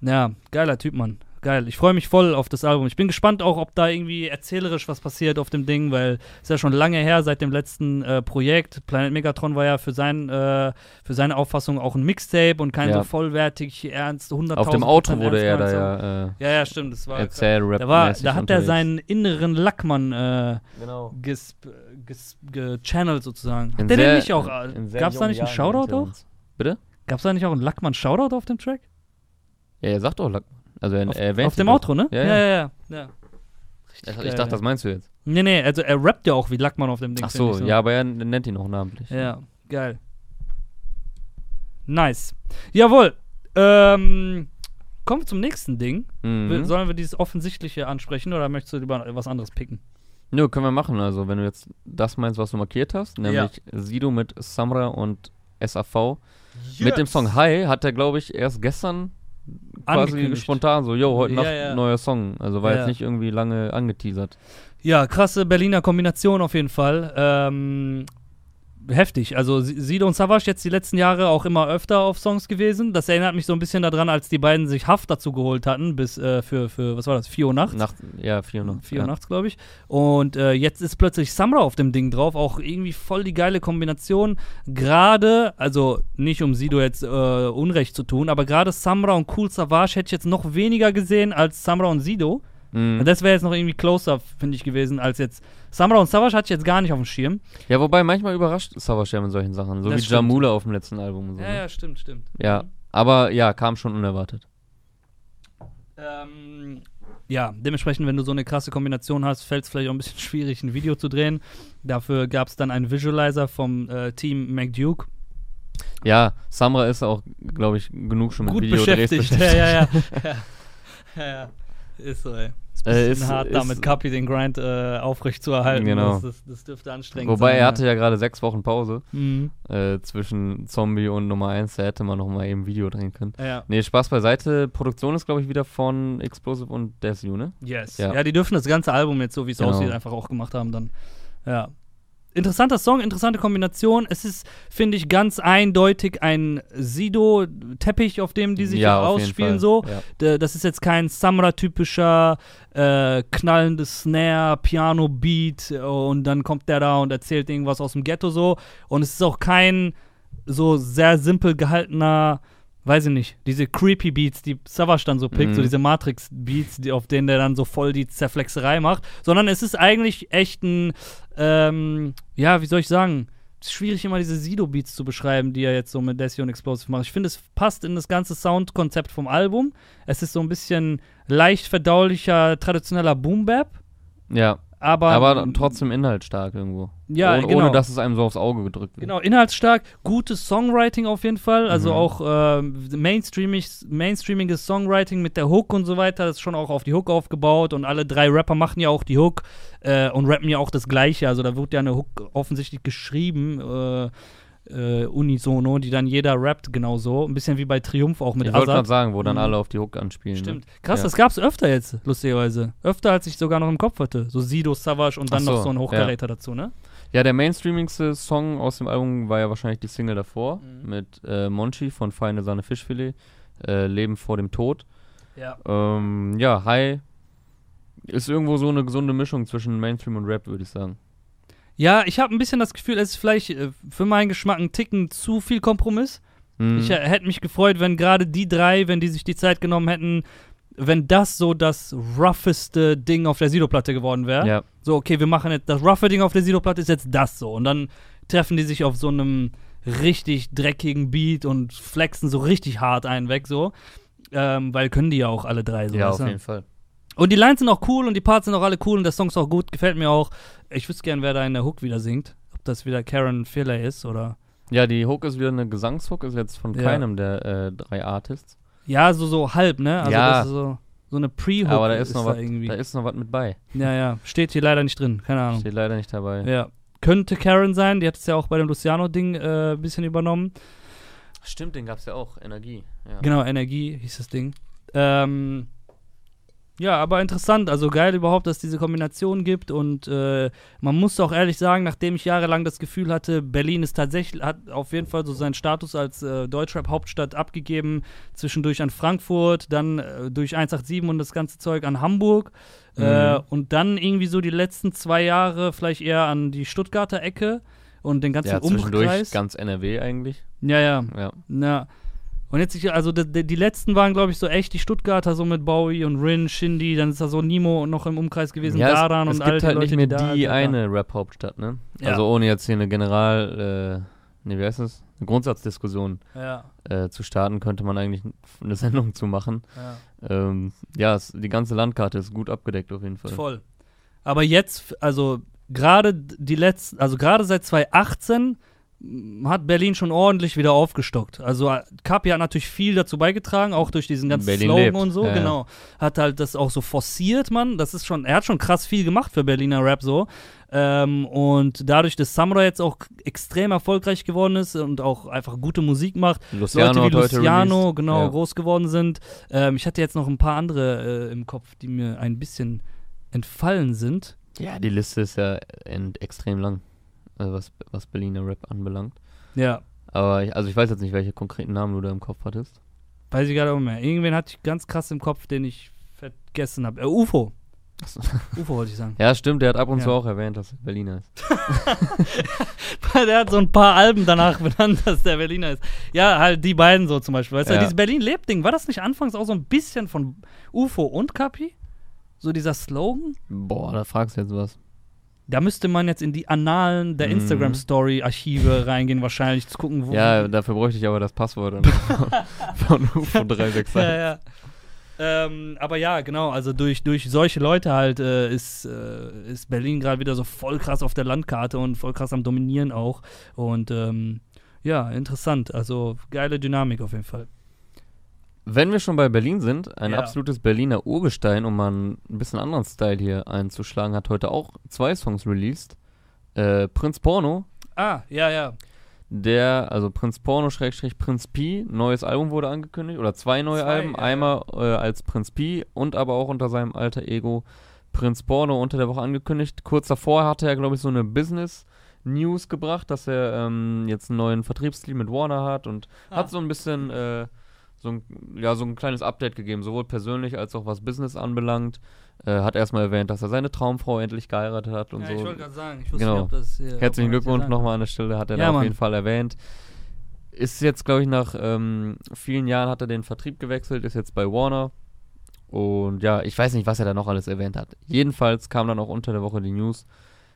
Ja, geiler Typ, Mann. Geil. Ich freue mich voll auf das Album. Ich bin gespannt auch, ob da irgendwie erzählerisch was passiert auf dem Ding, weil es ist ja schon lange her seit dem letzten äh, Projekt. Planet Megatron war ja für, sein, äh, für seine Auffassung auch ein Mixtape und kein Ja. so vollwertig, ernst, 100.000 Auf dem Auto Prozent wurde er da ja äh, Ja, ja, stimmt. Das war erzähl da, war, rap da hat er seinen inneren Lackmann äh, Genau. gechannelt sozusagen. Hat In der sehr- den nicht auch? sehr Gab es da nicht einen Shoutout auch? Bitte? Gab es da nicht auch einen Lackmann-Shoutout auf dem Track? Ja, er sagt doch Lack. Also er, Auf, er auf dem. Outro, ne? Ja, ja, ja. ja. ja, ja. Ich, ich dachte, ja. das meinst du jetzt. Nee, nee, also er rappt ja auch wie Lackmann auf dem Ding. Ach so, ich ja, aber er nennt ihn auch namentlich. Ja, geil. Nice. Jawohl. Ähm, kommen wir zum nächsten Ding. Mhm. Sollen wir dieses Offensichtliche ansprechen oder möchtest du lieber was anderes picken? Nö, können wir machen. Also, wenn du jetzt das meinst, was du markiert hast, nämlich Sido mit Samra und SAV. Mit dem Song Hi hat er, glaube ich, erst gestern quasi spontan so, yo, heute Ja, Nacht ja. neuer Song. Also war Ja. jetzt nicht irgendwie lange angeteasert. Ja, krasse Berliner Kombination auf jeden Fall. Ähm, heftig. Also Si- Sido und Savage jetzt die letzten Jahre auch immer öfter auf Songs gewesen. Das erinnert mich so ein bisschen daran, als die beiden sich Haft dazu geholt hatten, bis äh, für, für, was war das, 4 Uhr nachts? Nacht, ja, 400. 4 Uhr nachts, glaube ich. Und äh, jetzt ist plötzlich Samra auf dem Ding drauf. Auch irgendwie voll die geile Kombination. Gerade, also nicht um Sido jetzt äh, Unrecht zu tun, aber gerade Samra und Cool Savage hätte ich jetzt noch weniger gesehen als Samra und Sido. Mhm. Das wäre jetzt noch irgendwie closer, finde ich, gewesen, als jetzt. Samra und Savage hatte ich jetzt gar nicht auf dem Schirm. Ja, wobei manchmal überrascht Savage ja mit solchen Sachen. So Das wie stimmt. Jamula auf dem letzten Album. Und so, Ja, ne? ja, stimmt, stimmt. ja. Aber ja, kam schon unerwartet. Ähm, ja, dementsprechend, wenn du so eine krasse Kombination hast, fällt es vielleicht auch ein bisschen schwierig, ein Video zu drehen. Dafür gab es dann einen Visualizer vom äh, Team McDuke. Ja, Samra ist auch, glaube ich, genug schon mit Gut Videodrehs beschäftigt. Ja, ja, ja. ja. ja, ja. Ist so, ey. Äh, ein bisschen ist- hart, da ist- mit Kapi den Grind äh, aufrecht zu erhalten. Genau. Das, das, das dürfte anstrengend Wobei sein. er hatte ja gerade sechs Wochen Pause Mhm. äh, zwischen Zombie und Nummer 1. Da hätte man noch mal eben Video drehen können. Ja. Nee, Spaß beiseite. Produktion ist, glaube ich, wieder von Explosive und Desu, ne? Yes. Ja. Ja. die dürfen das ganze Album jetzt, so wie es Genau. aussieht, einfach auch gemacht haben dann. Ja. Interessanter Song, interessante Kombination. Es ist, finde ich, ganz eindeutig ein Sido-Teppich, auf dem die sich ja, ausspielen so. Ja. Das ist jetzt kein Samra-typischer äh, knallendes Snare, Piano-Beat äh, und dann kommt der da und erzählt irgendwas aus dem Ghetto so. Und es ist auch kein so sehr simpel gehaltener, weiß ich nicht, diese creepy Beats, die Savage dann so pickt, Mhm. so diese Matrix-Beats, die, auf denen der dann so voll die Zerflexerei macht, sondern es ist eigentlich echt ein, ähm, ja, wie soll ich sagen, schwierig, immer diese Sido-Beats zu beschreiben, die er jetzt so mit Desi und Explosive macht. Ich finde, es passt in das ganze Soundkonzept vom Album. Es ist so ein bisschen leicht verdaulicher, traditioneller Boom-Bap. Ja, Aber, aber trotzdem inhaltsstark irgendwo. Ja, ohne, genau. ohne dass es einem so aufs Auge gedrückt wird. Genau, inhaltsstark, gutes Songwriting auf jeden Fall. Also Mhm. auch ähm, mainstreamig, mainstreamiges Songwriting mit der Hook und so weiter. Das ist schon auch auf die Hook aufgebaut und alle drei Rapper machen ja auch die Hook äh, und rappen ja auch das Gleiche. Also da wird ja eine Hook offensichtlich geschrieben, äh, äh, unisono, die dann jeder rappt genauso. Ein bisschen wie bei Triumph auch mit ich wollte gerade sagen, wo dann Mhm. alle auf die Hook anspielen. Stimmt. Ne? Krass, Ja. das gab's öfter jetzt, lustigerweise. Öfter, als ich sogar noch im Kopf hatte. So Sido, Savage und dann so, noch so ein Hochkaräter dazu, ne? Ja, der mainstreamigste Song aus dem Album war ja wahrscheinlich die Single davor Mhm. mit äh, Monchi von Feine Sahne Fischfilet, äh, Leben vor dem Tod. Ja. Ähm, ja, High ist irgendwo so eine gesunde Mischung zwischen Mainstream und Rap, würde ich sagen. Ja, ich habe ein bisschen das Gefühl, es ist vielleicht äh, für meinen Geschmack ein Ticken zu viel Kompromiss. Mhm. Ich äh, hätte mich gefreut, wenn gerade die drei, wenn die sich die Zeit genommen hätten, wenn das so das rougheste Ding auf der Sido-Platte geworden wäre. ja, So, okay, wir machen jetzt das roughe Ding auf der Sido-Platte ist jetzt das so. Und dann treffen die sich auf so einem richtig dreckigen Beat und flexen so richtig hart einen weg, so. Ähm, weil können die ja auch alle drei so. ja, auf jeden Fall. Und die Lines sind auch cool und die Parts sind auch alle cool und der Song ist auch gut, gefällt mir auch. Ich wüsste gern, wer da in der Hook wieder singt. Ob das wieder Karen Filler ist oder. Ja, die Hook ist wieder eine Gesangshook, ist jetzt von Ja. keinem der äh, drei Artists. Ja, so, so halb, ne? Also Ja. das ist so, so eine Pre-Hook. Aber da ist, noch da was, irgendwie. da ist noch was mit bei. ja, ja. Steht hier leider nicht drin, keine Ahnung. Steht leider nicht dabei. Ja. Könnte Karen sein, die hat es ja auch bei dem Luciano-Ding äh, ein bisschen übernommen. Stimmt, den gab's ja auch, Energie. Ja. Genau, Energie hieß das Ding. Ähm, ja, aber interessant, also geil überhaupt, dass es diese Kombination gibt und äh, man muss auch ehrlich sagen, nachdem ich jahrelang das Gefühl hatte, Berlin ist tatsächlich, hat auf jeden Fall so seinen Status als äh, Deutschrap-Hauptstadt abgegeben, zwischendurch an Frankfurt, dann äh, durch 187 und das ganze Zeug an Hamburg äh, Mhm. und dann irgendwie so die letzten zwei Jahre vielleicht eher an die Stuttgarter Ecke und den ganzen Ja, zwischendurch Umkreis. ganz NRW eigentlich. Ja, ja. Ja. Na. Und jetzt, also die, die, die letzten waren, glaube ich, so echt die Stuttgarter, so mit Bowie und Rin, Shindy, dann ist da so Nimo noch im Umkreis gewesen, ja, Daran es, und es gibt die halt Leute, nicht mehr die sind. eine Rap-Hauptstadt, ne? Ja. Also ohne jetzt hier eine General, äh, ne, wie heißt das? Eine Grundsatzdiskussion Ja, äh, zu starten, könnte man eigentlich eine Sendung zu machen. ja, Ähm, ja, es, die ganze Landkarte ist gut abgedeckt auf jeden Fall. voll. Aber jetzt, also gerade die letzten, also gerade seit 2018 m, hat Berlin schon ordentlich wieder aufgestockt. Also äh, Kapi hat natürlich viel dazu beigetragen, auch durch diesen ganzen Berlin Slogan lebt. und so, Ja, genau. Hat halt das auch so forciert, man. Das ist schon, er hat schon krass viel gemacht für Berliner Rap so. Ähm, und dadurch, dass Samurai jetzt auch extrem erfolgreich geworden ist und auch einfach gute Musik macht, Luciano Leute wie Luciano, genau, Ja. groß geworden sind. Ähm, ich hatte jetzt noch ein paar andere äh, im Kopf, die mir ein bisschen entfallen sind. Ja, die Liste ist ja extrem lang, äh, was, was Berliner Rap anbelangt. Ja, Aber ich, also ich weiß jetzt nicht, welche konkreten Namen du da im Kopf hattest. weiß ich gerade auch nicht mehr. Irgendwen hatte ich ganz krass im Kopf, den ich vergessen habe. Äh, UFO. UFO wollte ich sagen. Ja, stimmt, der hat ab und Ja. zu auch erwähnt, dass er Berliner ist. der hat so ein paar Alben danach benannt, dass der Berliner ist. Ja, halt die beiden so zum Beispiel. Weißt du, Ja. dieses Berlin-Lebt-Ding, war das nicht anfangs auch so ein bisschen von UFO und Kapi? So dieser Slogan? Boah, da fragst du jetzt was. Da müsste man jetzt in die Annalen der Mhm. Instagram-Story-Archive reingehen, wahrscheinlich zu gucken, wo. Ja, dafür bräuchte ich aber das Passwort dann von UFO 361. ja, ja. Ähm, aber ja, genau, also durch, durch solche Leute halt äh, ist, äh, ist Berlin gerade wieder so voll krass auf der Landkarte und voll krass am Dominieren auch. Und ähm, ja, interessant. Also geile Dynamik auf jeden Fall. Wenn wir schon bei Berlin sind, ein Ja. absolutes Berliner Urgestein, um mal einen ein bisschen anderen Style hier einzuschlagen, hat heute auch zwei Songs released. Äh, Prinz Porno, Ah, ja, ja. der, also Prinz Porno Schrägstrich Prinz Pi, neues Album wurde angekündigt, oder zwei neue Zwei, Alben, ja, einmal äh, als Prinz Pi und aber auch unter seinem alter Ego Prinz Porno unter der Woche angekündigt. Kurz davor hatte er, glaube ich, so eine Business News gebracht, dass er ähm, jetzt einen neuen Vertriebsdeal mit Warner hat und Ah. hat so ein bisschen äh, so ein, ja, so ein kleines Update gegeben, sowohl persönlich als auch was Business anbelangt. Äh, hat erstmal erwähnt, dass er seine Traumfrau endlich geheiratet hat und ja, so. ich wollte gerade sagen, ich wusste Genau. nicht, ob das hier. ob Herzlichen Glückwunsch nochmal an der Stelle, hat er Ja, da auf Mann. jeden Fall erwähnt. Ist jetzt, glaube ich, nach ähm, vielen Jahren hat er den Vertrieb gewechselt, ist jetzt bei Warner. Und ja, ich weiß nicht, was er da noch alles erwähnt hat. Jedenfalls kam dann auch unter der Woche die News,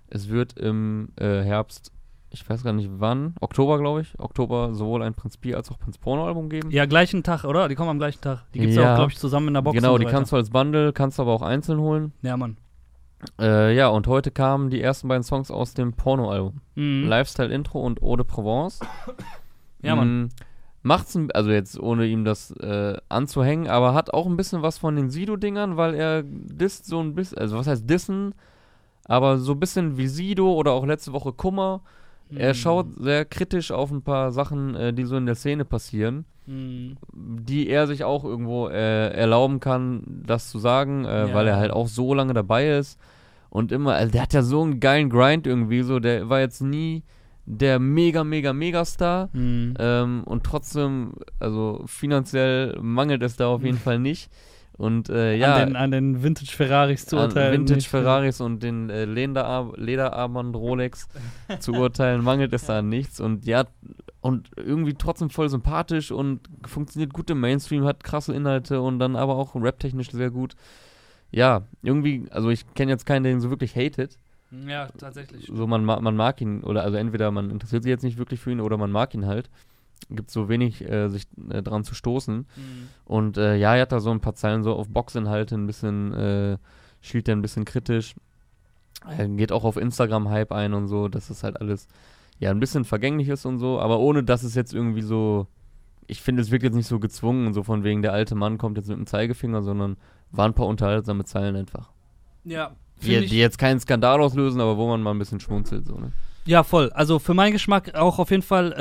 es wird im äh, Herbst ich weiß gar nicht wann, Oktober glaube ich, Oktober sowohl ein Prinz Pi als auch Prinz Porno Album geben. Ja, gleichen Tag, oder? Die kommen am gleichen Tag. Die gibt's ja, Ja. auch, glaube ich, zusammen in der Box. genau, die weiter. kannst du als Bundle, kannst du aber auch einzeln holen. Ja, Mann. Äh, ja, und heute kamen die ersten beiden Songs aus dem Porno-Album. Mhm. Lifestyle Intro und Eau de Provence. Ja, Mann. Mm, Macht's, also jetzt ohne ihm das äh, anzuhängen, aber hat auch ein bisschen was von den Sido-Dingern, weil er disst so ein bisschen, also was heißt dissen, aber so ein bisschen wie Sido oder auch letzte Woche Kummer. Er Mhm. schaut sehr kritisch auf ein paar Sachen, äh, die so in der Szene passieren, Mhm. die er sich auch irgendwo äh, erlauben kann, das zu sagen, äh, Ja. weil er halt auch so lange dabei ist und immer, also der hat ja so einen geilen Grind irgendwie, so der war jetzt nie der mega, mega, mega Star. Mhm. Ähm, und trotzdem, also finanziell mangelt es da auf jeden Fall nicht. Und äh, ja, an, den, an den Vintage Ferraris zu an urteilen. Vintage nicht. Ferraris und den äh, Lederar Lederarmband Rolex zu urteilen, mangelt es da an nichts. Und ja, und irgendwie trotzdem voll sympathisch und funktioniert gut im Mainstream, hat krasse Inhalte und dann aber auch raptechnisch sehr gut. Ja, irgendwie, also ich kenne jetzt keinen, der ihn so wirklich hatet. Ja, tatsächlich. So, man, ma- man mag ihn, oder also entweder man interessiert sich jetzt nicht wirklich für ihn oder man mag ihn halt. Gibt so wenig, äh, sich äh, dran zu stoßen. Mhm. Und äh, ja, er hat da so ein paar Zeilen so auf Boxinhalte ein bisschen, äh, schielt er ein bisschen kritisch. Er geht auch auf Instagram-Hype ein und so, dass es halt alles ja ein bisschen vergänglich ist und so, aber ohne dass es jetzt irgendwie so, ich finde, es wirkt jetzt nicht so gezwungen, so von wegen der alte Mann kommt jetzt mit dem Zeigefinger, sondern waren ein paar unterhaltsame Zeilen einfach. Ja, Die, die jetzt keinen Skandal auslösen, aber wo man mal ein bisschen schmunzelt, so, ne? Ja, voll. Also für meinen Geschmack auch auf jeden Fall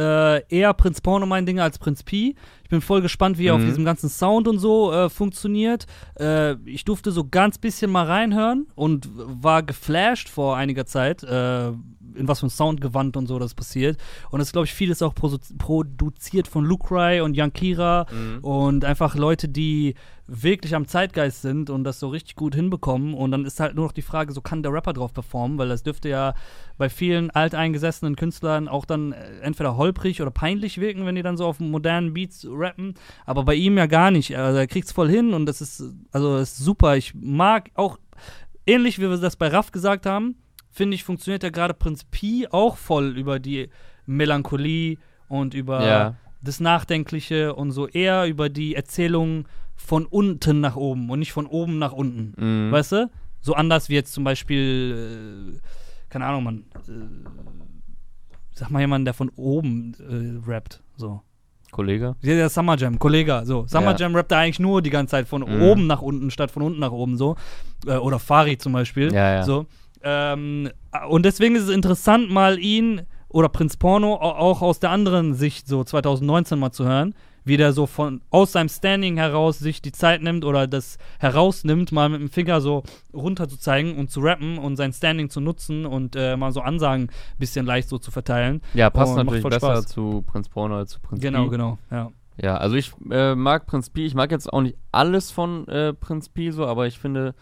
äh, eher Prinz Porno mein Ding als Prinz Pi. Ich bin voll gespannt, wie er auf Mhm. diesem ganzen Sound und so äh, funktioniert. Äh, ich durfte so ganz bisschen mal reinhören und war geflasht vor einiger Zeit, äh, in was für ein Soundgewand und so das passiert. Und es ist, glaube ich, vieles auch produ- produziert von Lucry und Yankira und einfach Leute, die wirklich am Zeitgeist sind und das so richtig gut hinbekommen. Und dann ist halt nur noch die Frage, so kann der Rapper drauf performen, weil das dürfte ja bei vielen alteingesessenen Künstlern auch dann äh, entweder holprig oder peinlich wirken, wenn die dann so auf modernen Beats rappen. Aber bei ihm ja gar nicht. Also er kriegt's voll hin und das ist, also das ist super. Ich mag auch, ähnlich wie wir das bei Raff gesagt haben, finde ich, funktioniert ja gerade Prinz Pi auch voll über die Melancholie und über Ja. das Nachdenkliche und so eher über die Erzählung von unten nach oben und nicht von oben nach unten. Mhm. Weißt du? So anders wie jetzt zum Beispiel, äh, keine Ahnung, man, äh, sag mal jemand, der von oben äh, rappt. So. Kollege? Ja, der Summer Jam, Kollege, so. Summer Ja. Jam rappt er eigentlich nur die ganze Zeit von Mhm. oben nach unten statt von unten nach oben, so. Äh, oder Fari zum Beispiel. Ja, ja. So. Ähm, und deswegen ist es interessant, mal ihn oder Prinz Porno au- auch aus der anderen Sicht, so 2019 mal zu hören, wie der so von aus seinem Standing heraus sich die Zeit nimmt oder das herausnimmt, mal mit dem Finger so runter zu zeigen und zu rappen und sein Standing zu nutzen und äh, mal so Ansagen ein bisschen leicht so zu verteilen. Ja, passt Und natürlich besser Spaß. zu Prinz Porno als zu Prinz Genau, Pi. genau, ja. Ja, also ich äh, mag Prinz Pi. Ich mag jetzt auch nicht alles von äh, Prinz Pi so, aber ich finde,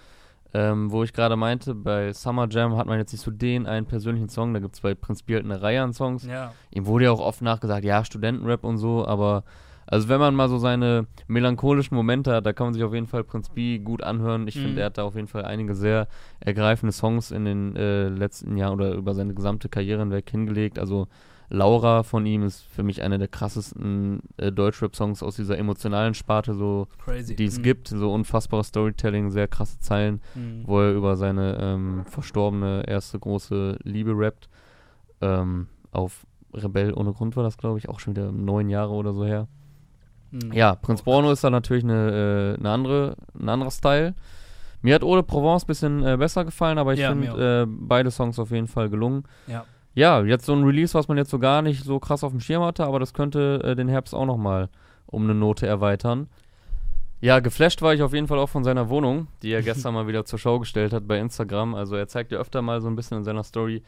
ähm, wo ich gerade meinte, bei Summer Jam hat man jetzt nicht so den einen persönlichen Song. Da gibt es bei Prinz Pi halt eine Reihe an Songs. Ja. Ihm wurde ja auch oft nachgesagt, ja, Studentenrap und so, aber also wenn man mal so seine melancholischen Momente hat, da kann man sich auf jeden Fall Prinz Pi gut anhören. Ich Mhm. finde, er hat da auf jeden Fall einige sehr ergreifende Songs in den äh, letzten Jahren oder über seine gesamte Karriere hinweg hingelegt. Also Laura von ihm ist für mich einer der krassesten äh, Deutschrap-Songs aus dieser emotionalen Sparte, so Crazy. die es Mhm. gibt. So unfassbares Storytelling, sehr krasse Zeilen Mhm. wo er über seine ähm, verstorbene erste große Liebe rappt. Ähm, auf Rebell ohne Grund war das, glaube ich, auch schon wieder neun Jahre oder so her. Mhm. Ja, Prinz Porno ist da natürlich eine, äh, eine andere, ein anderer Style. Mir hat Eau de Provence ein bisschen äh, besser gefallen, aber ich Ja, finde äh, beide Songs auf jeden Fall gelungen. Ja. Ja, jetzt so ein Release, was man jetzt so gar nicht so krass auf dem Schirm hatte, aber das könnte äh, den Herbst auch nochmal um eine Note erweitern. Ja, geflasht war ich auf jeden Fall auch von seiner Wohnung, die er gestern mal wieder zur Schau gestellt hat bei Instagram. Also er zeigt ja öfter mal so ein bisschen in seiner Story,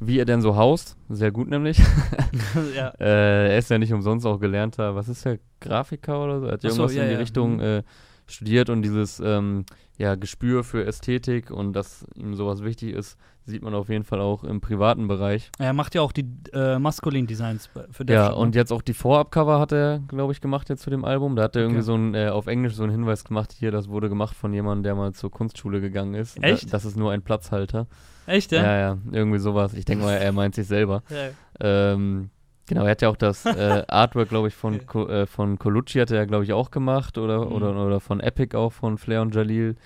wie er denn so haust. Sehr gut nämlich. ja. äh, er ist ja nicht umsonst auch gelernter, was ist der, Grafiker oder so? Er hat Ach so, irgendwas ja, in die ja. Richtung Mhm. äh, studiert und dieses ähm, ja, Gespür für Ästhetik und dass ihm sowas wichtig ist, sieht man auf jeden Fall auch im privaten Bereich. Er macht ja auch die äh, maskulin Designs für Def Ja, Jam, und ne? jetzt auch die Vorabcover hat er, glaube ich, gemacht jetzt zu dem Album. Da hat er irgendwie Okay. so ein, äh, auf Englisch so einen Hinweis gemacht, hier, das wurde gemacht von jemandem, der mal zur Kunstschule gegangen ist. Echt? Da, das ist nur ein Platzhalter. Echt, Ja, ja? ja, irgendwie sowas. Ich denke mal, er meint sich selber. Ja. Ähm, genau, er hat ja auch das äh, Artwork, glaube ich, von. Co äh, von Colucci hat er ja, glaube ich, auch gemacht oder, Mhm. oder, oder von Epic auch, von Flair und Jalil.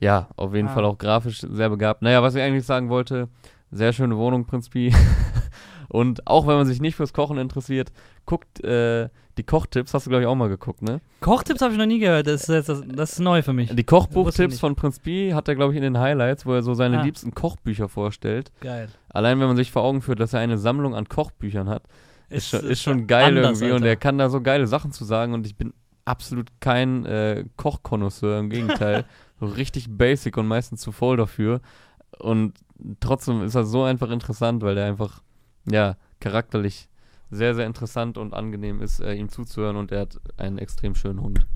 Ja, auf jeden Ah. Fall auch grafisch sehr begabt. Naja, was ich eigentlich sagen wollte, sehr schöne Wohnung, Prinz Pi. und auch wenn man sich nicht fürs Kochen interessiert, guckt äh, die Kochtipps, hast du, glaube ich, auch mal geguckt, ne? Kochtipps habe ich noch nie gehört. Das ist, das, das ist neu für mich. Die Kochbuchtipps von Prinz Pi hat er, glaube ich, in den Highlights, wo er so seine Ah. liebsten Kochbücher vorstellt. Geil. Allein wenn man sich vor Augen führt, dass er eine Sammlung an Kochbüchern hat, ist, schon, ist schon geil anders, irgendwie und Alter. er kann da so geile Sachen zu sagen und ich bin absolut kein äh, Kochkonnoisseur, im Gegenteil. so richtig basic und meistens zu voll dafür. Und trotzdem ist er so einfach interessant, weil er einfach, ja, charakterlich sehr, sehr interessant und angenehm ist, äh, ihm zuzuhören und er hat einen extrem schönen Hund.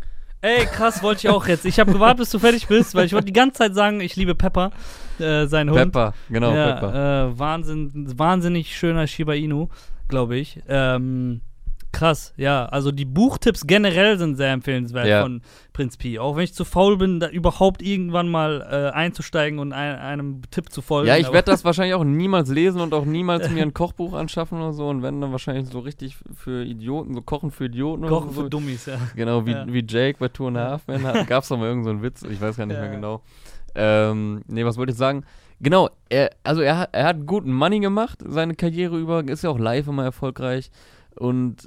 Ey, krass, wollte ich auch jetzt. Ich habe gewartet, bis du fertig bist, weil ich wollte die ganze Zeit sagen, ich liebe Pepper, äh, sein Hund. Pepper, genau, ja, Pepper. Äh, Wahnsinn, wahnsinnig schöner Shiba Inu, glaube ich. Ähm, krass, ja. Also die Buchtipps generell sind sehr empfehlenswert Ja. von Prinz Pi. Auch wenn ich zu faul bin, da überhaupt irgendwann mal äh, einzusteigen und ein, einem Tipp zu folgen. Ja, ich werde das wahrscheinlich auch niemals lesen und auch niemals mir ein Kochbuch anschaffen oder so und wenn dann wahrscheinlich so richtig für Idioten, so Kochen für Idioten oder Kochen so. für Dummies, ja. Genau, wie, Ja. wie Jake bei Two and a. Half Men gab es doch mal irgend so einen Witz, ich weiß gar nicht Ja. mehr genau. Ähm, nee, was wollte ich sagen? Genau, er, also er, hat- er hat guten Money gemacht, seine Karriere über, ist ja auch live immer erfolgreich und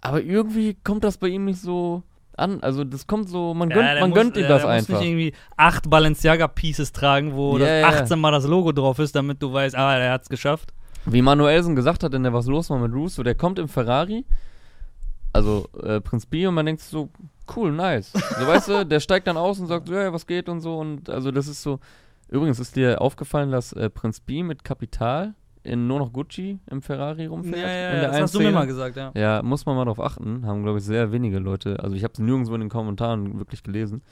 aber irgendwie kommt das bei ihm nicht so an, also das kommt so, man gönnt, der man muss- gönnt ihm ja, das der einfach. muss nicht irgendwie acht Balenciaga-Pieces tragen, wo Ja, ja, das ja. 18 Mal das Logo drauf ist, damit du weißt, ah, er hat's geschafft. Wie Manuelsen gesagt hat, in der Was los war mit Russo, der kommt im Ferrari, also äh, Prinz Pi, und man denkt so, cool, nice. So weißt du, der steigt dann aus und sagt, ja, was geht und so. Und also das ist so. Übrigens ist dir aufgefallen, dass äh, Prinz Pi mit Kapital in nur noch Gucci im Ferrari rumfährt? in der das einen hast du mir Szene? mal gesagt, ja. Ja, muss man mal drauf achten. Haben, glaube ich, sehr wenige Leute. Also ich habe es nirgendwo in den Kommentaren wirklich gelesen.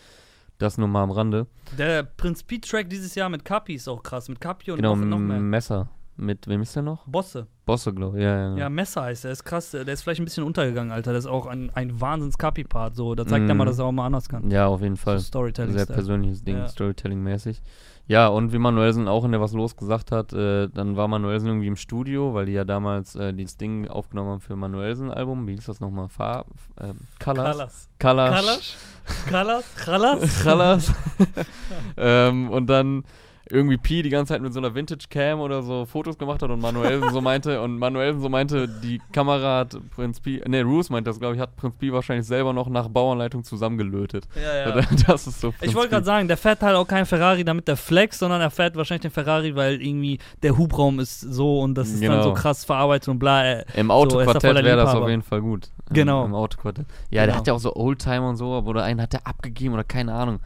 Das nur mal am Rande. Der Prinz Pi-Track dieses Jahr mit Kapi ist auch krass. Mit Kapi und genau, noch, mehr. Messer. Mit wem ist der noch? Bosse. Bosse, glaube ich. Ja, ja, Ja, Messer heißt er. Ist krass. Der ist vielleicht ein bisschen untergegangen, Alter. Das ist auch ein, ein Wahnsinns-Kapi-Part. So. Da zeigt er Mhm. mal, dass er auch mal anders kann. Ja, auf jeden Fall. So Storytelling. Sehr persönliches Ding, Ja. Storytelling-mäßig. Ja, und wie Manuelsen auch in der Was los gesagt hat, äh, dann war Manuelsen irgendwie im Studio, weil die ja damals äh, dieses Ding aufgenommen haben für Manuelsen-Album. Wie hieß das nochmal? Colors? Colors. Colors. Colors? Colors? Colors? Colors. ähm, und dann irgendwie Pi die ganze Zeit mit so einer Vintage-Cam oder so Fotos gemacht hat und Manuelsen so meinte, und Manuelsen so meinte, die Kamera hat Prinz Pi, ne, Roos meinte das, glaube ich, hat Prinz Pi wahrscheinlich selber noch nach Bauanleitung zusammengelötet. Ja, ja. Das ist so Ich wollte gerade sagen, der fährt halt auch kein Ferrari, damit der Flex, sondern er fährt wahrscheinlich den Ferrari, weil irgendwie der Hubraum ist so und das ist dann Genau. so krass verarbeitet und bla. Äh, Im So, Autoquartett er voller wäre das auf jeden Fall gut. Im- Genau. Im Autoquartett. Ja, der Genau. hat ja auch so Oldtimer und so, aber oder einen hat der abgegeben oder keine Ahnung.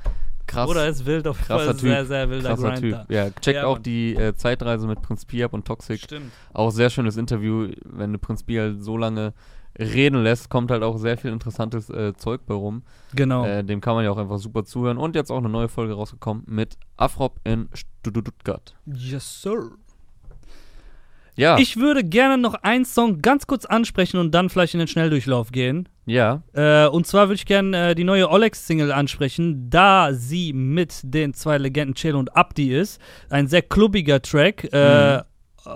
Krass. Oder ist wild auf jeden krasser Fall. Typ. Sehr, sehr wilder krasser Grind Typ. Ja, checkt Ja, auch Mann. die äh, Zeitreise mit Prinz Pi ab und Toxic. Stimmt. Auch sehr schönes Interview, wenn du Prinz Pi halt so lange reden lässt, kommt halt auch sehr viel interessantes äh, Zeug bei rum. Genau. Äh, dem kann man ja auch einfach super zuhören. Und jetzt auch eine neue Folge rausgekommen mit Afrop in Stuttgart. yes, sir. Ja, Ich würde gerne noch einen Song ganz kurz ansprechen und dann vielleicht in den Schnelldurchlauf gehen. Ja, Äh, und zwar würde ich gerne äh, die neue Olex-Single ansprechen, da sie mit den zwei Legenden Chill und Abdi ist. Ein sehr klubbiger Track. Äh, Mhm. Äh,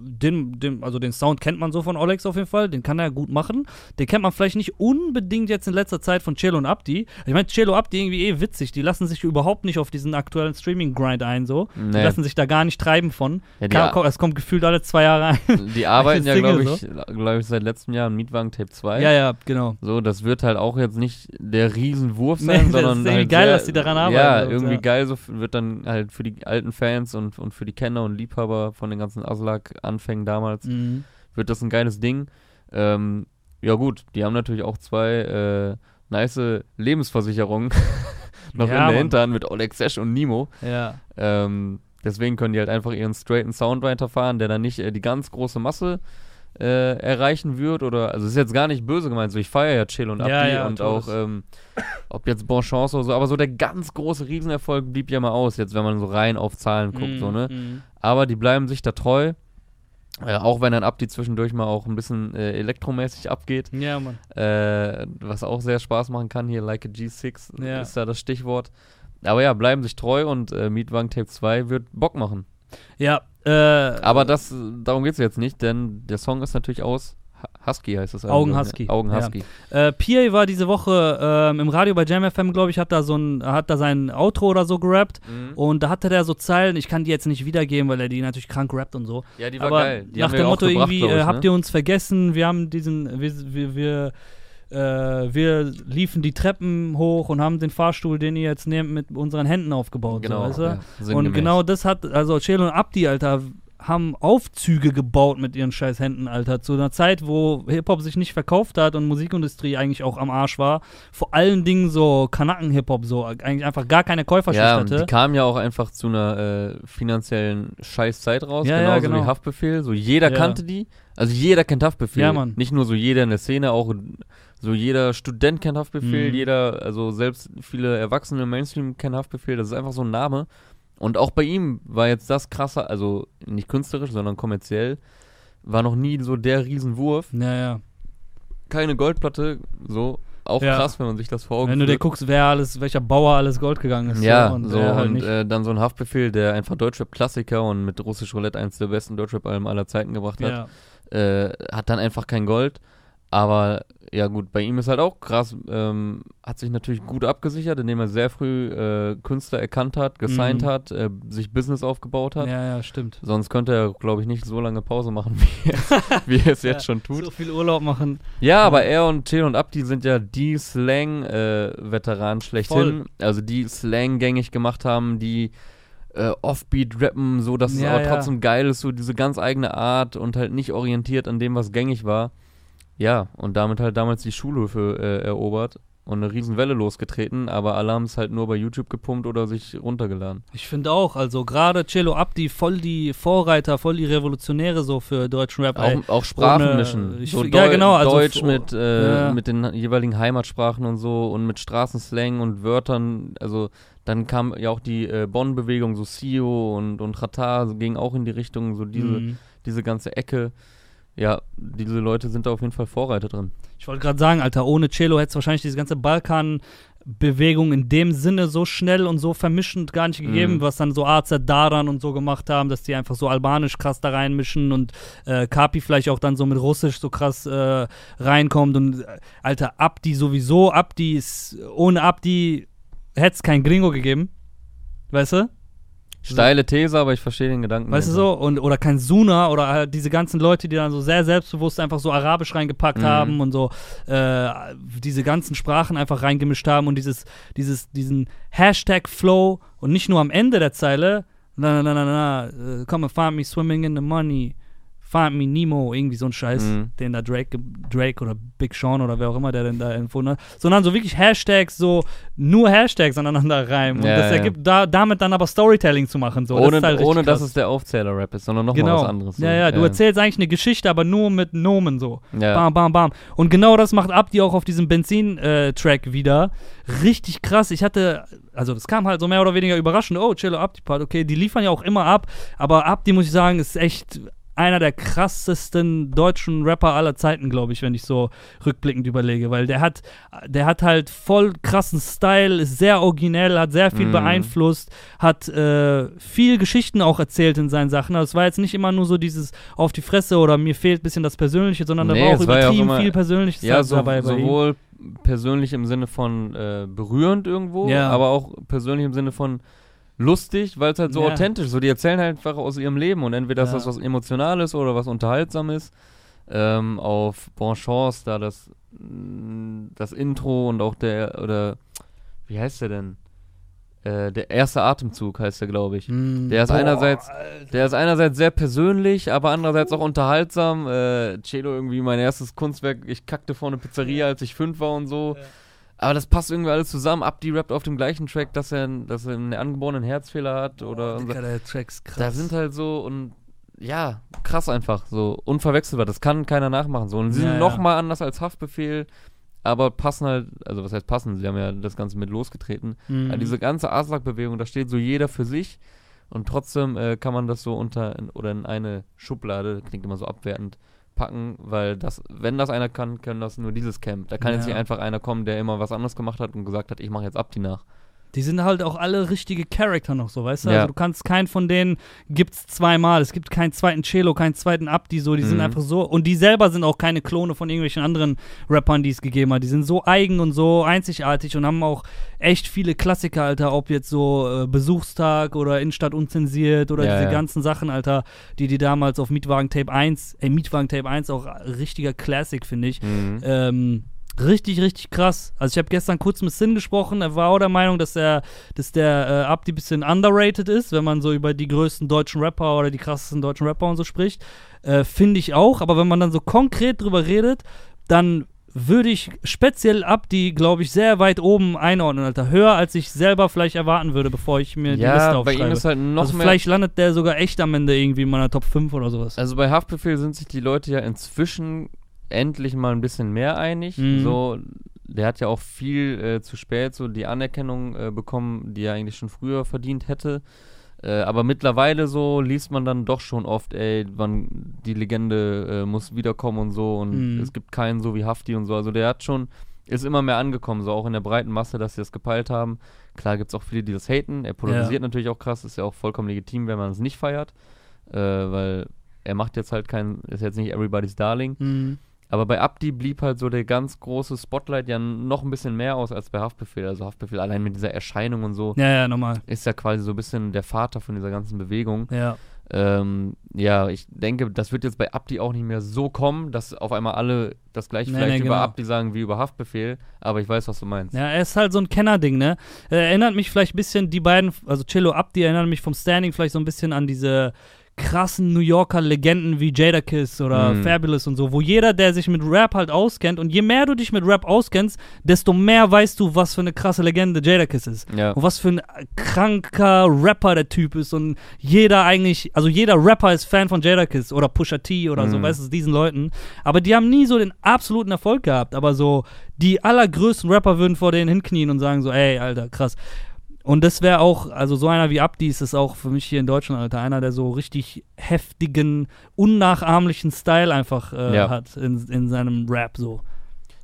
den, den, also den Sound kennt man so von Olex auf jeden Fall, den kann er gut machen. Den kennt man vielleicht nicht unbedingt jetzt in letzter Zeit von Cello und Abdi. Ich meine, Cello und Abdi irgendwie eh witzig, die lassen sich überhaupt nicht auf diesen aktuellen Streaming-Grind ein, so. Die nee. lassen sich da gar nicht treiben von. ja, die, Kann, komm, es kommt gefühlt alle zwei Jahre ein. die arbeiten ja, glaube ich, glaub ich, seit letztem Jahr an Mietwagen Tape 2. ja, ja, genau. So, das wird halt auch jetzt nicht der Riesenwurf Nee, sein, das sondern ist irgendwie halt geil, sehr, dass die daran arbeiten, Ja, so, irgendwie ja. geil, so wird dann halt für die alten Fans und, und für die Kenner und Liebhaber von den ganzen Aslak-Anfängen damals, Mhm. wird das ein geiles Ding. Ähm, ja gut, die haben natürlich auch zwei äh, nice Lebensversicherungen noch Ja, in der Mann. Hinterhand mit Oleg Sesh und Nimo. Ja. Ähm, deswegen können die halt einfach ihren straighten Sound weiterfahren, der dann nicht äh, die ganz große Masse äh, erreichen wird oder, also es ist jetzt gar nicht böse gemeint, so ich feiere ja Chill und Abdi Ja, ja, und auch, ähm, ob jetzt Bon Chance oder so, aber so der ganz große Riesenerfolg blieb ja mal aus, jetzt wenn man so rein auf Zahlen guckt, so, ne? Mhm. Aber die bleiben sich da treu, äh, auch wenn dann Abdi zwischendurch mal auch ein bisschen äh, elektromäßig abgeht, Ja, Mann. äh, was auch sehr Spaß machen kann, hier Like a G6 Ja. ist da das Stichwort. Aber ja, bleiben sich treu und äh, Mietwagen Tape 2 wird Bock machen. Ja, äh, Aber das, darum geht es jetzt nicht, denn der Song ist natürlich aus. Hu- Husky heißt das. Augen Album, Husky. Ja. Augen Ja. Husky. Äh, PA war diese Woche ähm, im Radio bei Jam FM, glaube ich, hat da so ein, hat da sein Outro oder so gerappt. Mhm. Und da hatte der so Zeilen, ich kann die jetzt nicht wiedergeben, weil er die natürlich krank rappt und so. Ja, die war Aber geil. Die nach haben wir dem auch Motto irgendwie, ich, äh, ne? habt ihr uns vergessen, wir haben diesen, wir, wir, wir, äh, wir liefen die Treppen hoch und haben den Fahrstuhl, den ihr jetzt nehmt, mit unseren Händen aufgebaut. Genau. so, weißt du? ja, Und genau das hat, also Chelo und Abdi, Alter, haben Aufzüge gebaut mit ihren scheiß Händen, Alter. Zu einer Zeit, wo Hip-Hop sich nicht verkauft hat und Musikindustrie eigentlich auch am Arsch war. Vor allen Dingen so Kanaken-Hip-Hop, so eigentlich einfach gar keine Käuferschicht Ja, hatte. die kamen ja auch einfach zu einer äh, finanziellen Scheißzeit raus, Ja, ja, genauso genau. wie Haftbefehl. So jeder Ja. kannte die. Also jeder kennt Haftbefehl. Ja, Mann. Nicht nur so jeder in der Szene, auch so jeder Student kennt Haftbefehl, Mhm. jeder, also selbst viele Erwachsene im Mainstream kennen Haftbefehl. Das ist einfach so ein Name. Und auch bei ihm war jetzt das krasser, also nicht künstlerisch, sondern kommerziell, war noch nie so der Riesenwurf. ja, ja. Keine Goldplatte, so. Auch Ja. krass, wenn man sich das vor Augen Wenn du dir guckst, wer alles, welcher Bauer alles Gold gegangen ist. Ja, und so halt und äh, dann so ein Haftbefehl, der einfach Deutschrap-Klassiker und mit Russisch Roulette eins der besten Deutschrap-Alben aller Zeiten gebracht hat, ja. äh, hat dann einfach kein Gold. Aber ja gut, bei ihm ist halt auch krass, ähm, hat sich natürlich gut abgesichert, indem er sehr früh äh, Künstler erkannt hat, gesigned Mhm. hat, äh, sich Business aufgebaut hat. ja, ja, stimmt. Sonst könnte er, glaube ich, nicht so lange Pause machen, wie er es, wie er es jetzt schon tut. So viel Urlaub machen. Ja, aber er und Chill und Abdi sind ja die Slang-Veteranen schlechthin. Also die Slang gängig gemacht haben, die äh, Offbeat rappen, so dass Ja, es aber ja. trotzdem geil ist, so diese ganz eigene Art und halt nicht orientiert an dem, was gängig war. Ja, und damit halt damals die Schulhöfe äh, erobert und eine Riesenwelle losgetreten, aber alle haben es halt nur bei YouTube gepumpt oder sich runtergeladen. Ich finde auch, also gerade Cello Abdi, voll die Vorreiter, voll die Revolutionäre so für deutschen Rap. ey. Auch, auch Sprachen ohne- mischen. so ja, Deu- genau, also Deutsch mit, äh, ja. mit den jeweiligen Heimatsprachen und so und mit Straßenslang und Wörtern. Also dann kam ja auch die äh, Bonn-Bewegung, so Sio und, und Chata so ging auch in die Richtung, so diese, Mhm. diese ganze Ecke. Ja, diese Leute sind da auf jeden Fall Vorreiter drin. Ich wollte gerade sagen, Alter, ohne Cello hätte es wahrscheinlich diese ganze Balkan-Bewegung in dem Sinne so schnell und so vermischend gar nicht gegeben, Mhm. was dann so AZ Daran und so gemacht haben, dass die einfach so albanisch krass da reinmischen und äh, Kapi vielleicht auch dann so mit Russisch so krass äh, reinkommt und äh, Alter, Abdi sowieso, Abdi ist, ohne Abdi hätte es kein Gringo gegeben. Weißt du? Steile These, aber ich verstehe den Gedanken. Weißt du so? Und, oder kein Suna oder halt diese ganzen Leute, die dann so sehr selbstbewusst einfach so Arabisch reingepackt Mhm. haben und so äh, diese ganzen Sprachen einfach reingemischt haben und dieses, dieses, diesen Hashtag-Flow und nicht nur am Ende der Zeile, na, na, na, na, na, äh, come and find me swimming in the money, find me Nemo, irgendwie so ein Scheiß, Mhm. den da Drake, Drake oder Big Sean oder wer auch immer der denn da empfunden hat, sondern so wirklich Hashtags, so nur Hashtags aneinander reimen Ja, und das ja. ergibt da, damit dann aber Storytelling zu machen, so. ohne das ist halt ohne dass es der Aufzähler-Rap ist, sondern nochmal genau. was anderes. so. Ja, ja, du erzählst eigentlich eine Geschichte, aber nur mit Nomen so. ja. Bam, bam, bam. Und genau das macht Abdi auch auf diesem Benzin-Track wieder. Richtig krass. Ich hatte, also das kam halt so mehr oder weniger überraschend. Oh, Cello Abdi-Part, okay, die liefern ja auch immer ab. Aber Abdi, muss ich sagen, ist echt einer der krassesten deutschen Rapper aller Zeiten, glaube ich, wenn ich so rückblickend überlege, weil der hat, der hat halt voll krassen Style, ist sehr originell, hat sehr viel Mhm. beeinflusst, hat äh, viel Geschichten auch erzählt in seinen Sachen. Also es war jetzt nicht immer nur so dieses auf die Fresse oder mir fehlt ein bisschen das Persönliche, sondern da Nee, war auch es war ja auch übertrieben immer- viel Persönliches Ja, so, dabei bei ihm. sowohl persönlich im Sinne von äh, berührend irgendwo, Ja. aber auch persönlich im Sinne von lustig, weil es halt so Ja. authentisch ist. So, die erzählen halt einfach aus ihrem Leben und entweder ist Ja. das was Emotionales oder was Unterhaltsames. Ähm, auf Bon Chance, da das, mh, das Intro und auch der, oder wie heißt der denn? Äh, der erste Atemzug heißt der, glaube ich. Mm, Der ist boah, einerseits- Alter. Der ist einerseits sehr persönlich, aber andererseits auch unterhaltsam. Äh, Celo irgendwie mein erstes Kunstwerk. Ich kackte vor eine Pizzeria, als ich fünf war und so. Ja. Aber das passt irgendwie alles zusammen. Abdi rappt auf dem gleichen Track, dass er, dass er einen angeborenen Herzfehler hat. Oder Boah, Digga, der Track ist krass. da sind halt so und ja, krass einfach, so unverwechselbar. Das kann keiner nachmachen. So. Und sie Ja, sind ja. noch mal anders als Haftbefehl, aber passen halt, also was heißt passen? Sie haben ja das Ganze mit losgetreten. Mhm. Ja, diese ganze Aslak-Bewegung, da steht so jeder für sich und trotzdem äh, kann man das so unter in, oder in eine Schublade, klingt immer so abwertend, packen, weil das, wenn das einer kann, kann das nur dieses Camp. Da kann jetzt Ja. nicht einfach einer kommen, der immer was anderes gemacht hat und gesagt hat, ich mache jetzt Abdi nach. Die sind halt auch alle richtige Charakter noch so, weißt du? Ja. Also du kannst keinen von denen gibt's zweimal. Es gibt keinen zweiten Cello, keinen zweiten Abdi, so. Die sind Mhm. einfach so. Und die selber sind auch keine Klone von irgendwelchen anderen Rappern, die es gegeben hat. Die sind so eigen und so einzigartig und haben auch echt viele Klassiker, Alter. Ob jetzt so äh, Besuchstag oder Innenstadt unzensiert oder Ja, diese ja. ganzen Sachen, Alter, die die damals auf Mietwagen Tape 1, ey, Mietwagen Tape 1 auch richtiger Classic, finde ich. Mhm. Ähm, richtig, richtig krass. Also ich habe gestern kurz mit Sin gesprochen. Er war auch der Meinung, dass der, dass der äh, Abdi ein bisschen underrated ist, wenn man so über die größten deutschen Rapper oder die krassesten deutschen Rapper und so spricht. Äh, Finde ich auch. Aber wenn man dann so konkret drüber redet, dann würde ich speziell Abdi, glaube ich, sehr weit oben einordnen, Alter. Höher, als ich selber vielleicht erwarten würde, bevor ich mir die Liste ja, bei aufschreibe. ihm ist halt noch also mehr. vielleicht landet der sogar echt am Ende irgendwie in meiner Top 5 oder sowas. Also bei Haftbefehl sind sich die Leute ja inzwischen endlich mal ein bisschen mehr einig. Mhm. So, der hat ja auch viel äh, zu spät so die Anerkennung äh, bekommen, die er eigentlich schon früher verdient hätte. Äh, aber mittlerweile so liest man dann doch schon oft, ey, wann die Legende äh, muss wiederkommen und so und Mhm. es gibt keinen so wie Hafti und so. Also der hat schon, ist immer mehr angekommen, so auch in der breiten Masse, dass sie das gepeilt haben. Klar gibt es auch viele, die das haten. Er polarisiert natürlich auch krass, ist ja auch vollkommen legitim, wenn man es nicht feiert. Äh, weil er macht jetzt halt kein, ist jetzt nicht everybody's darling. Mhm. Aber bei Abdi blieb halt so der ganz große Spotlight ja noch ein bisschen mehr aus als bei Haftbefehl. Also Haftbefehl allein mit dieser Erscheinung und so Ja, ja, nochmal. ist ja quasi so ein bisschen der Vater von dieser ganzen Bewegung. Ja. Ähm, ja, ich denke, das wird jetzt bei Abdi auch nicht mehr so kommen, dass auf einmal alle das gleiche Nee, vielleicht nee, über genau. Abdi sagen wie über Haftbefehl. Aber ich weiß, was du meinst. Ja, er ist halt so ein Kennerding, ne? Er erinnert mich vielleicht ein bisschen, die beiden, also Cello Abdi erinnern mich vom Standing vielleicht so ein bisschen an diese krassen New Yorker Legenden wie Jadakiss oder Mhm. Fabulous und so, wo jeder, der sich mit Rap halt auskennt und je mehr du dich mit Rap auskennst, desto mehr weißt du, was für eine krasse Legende Jadakiss ist. Ja. Und was für ein kranker Rapper der Typ ist und jeder eigentlich, also jeder Rapper ist Fan von Jadakiss oder Pusha T oder so, Mhm. weißt du, diesen Leuten. Aber die haben nie so den absoluten Erfolg gehabt. Aber so die allergrößten Rapper würden vor denen hinknien und sagen so, ey, Alter, krass. Und das wäre auch, also so einer wie Abdi ist es auch für mich hier in Deutschland, Alter, einer, der so richtig heftigen, unnachahmlichen Style einfach äh, Ja. hat in, in seinem Rap so.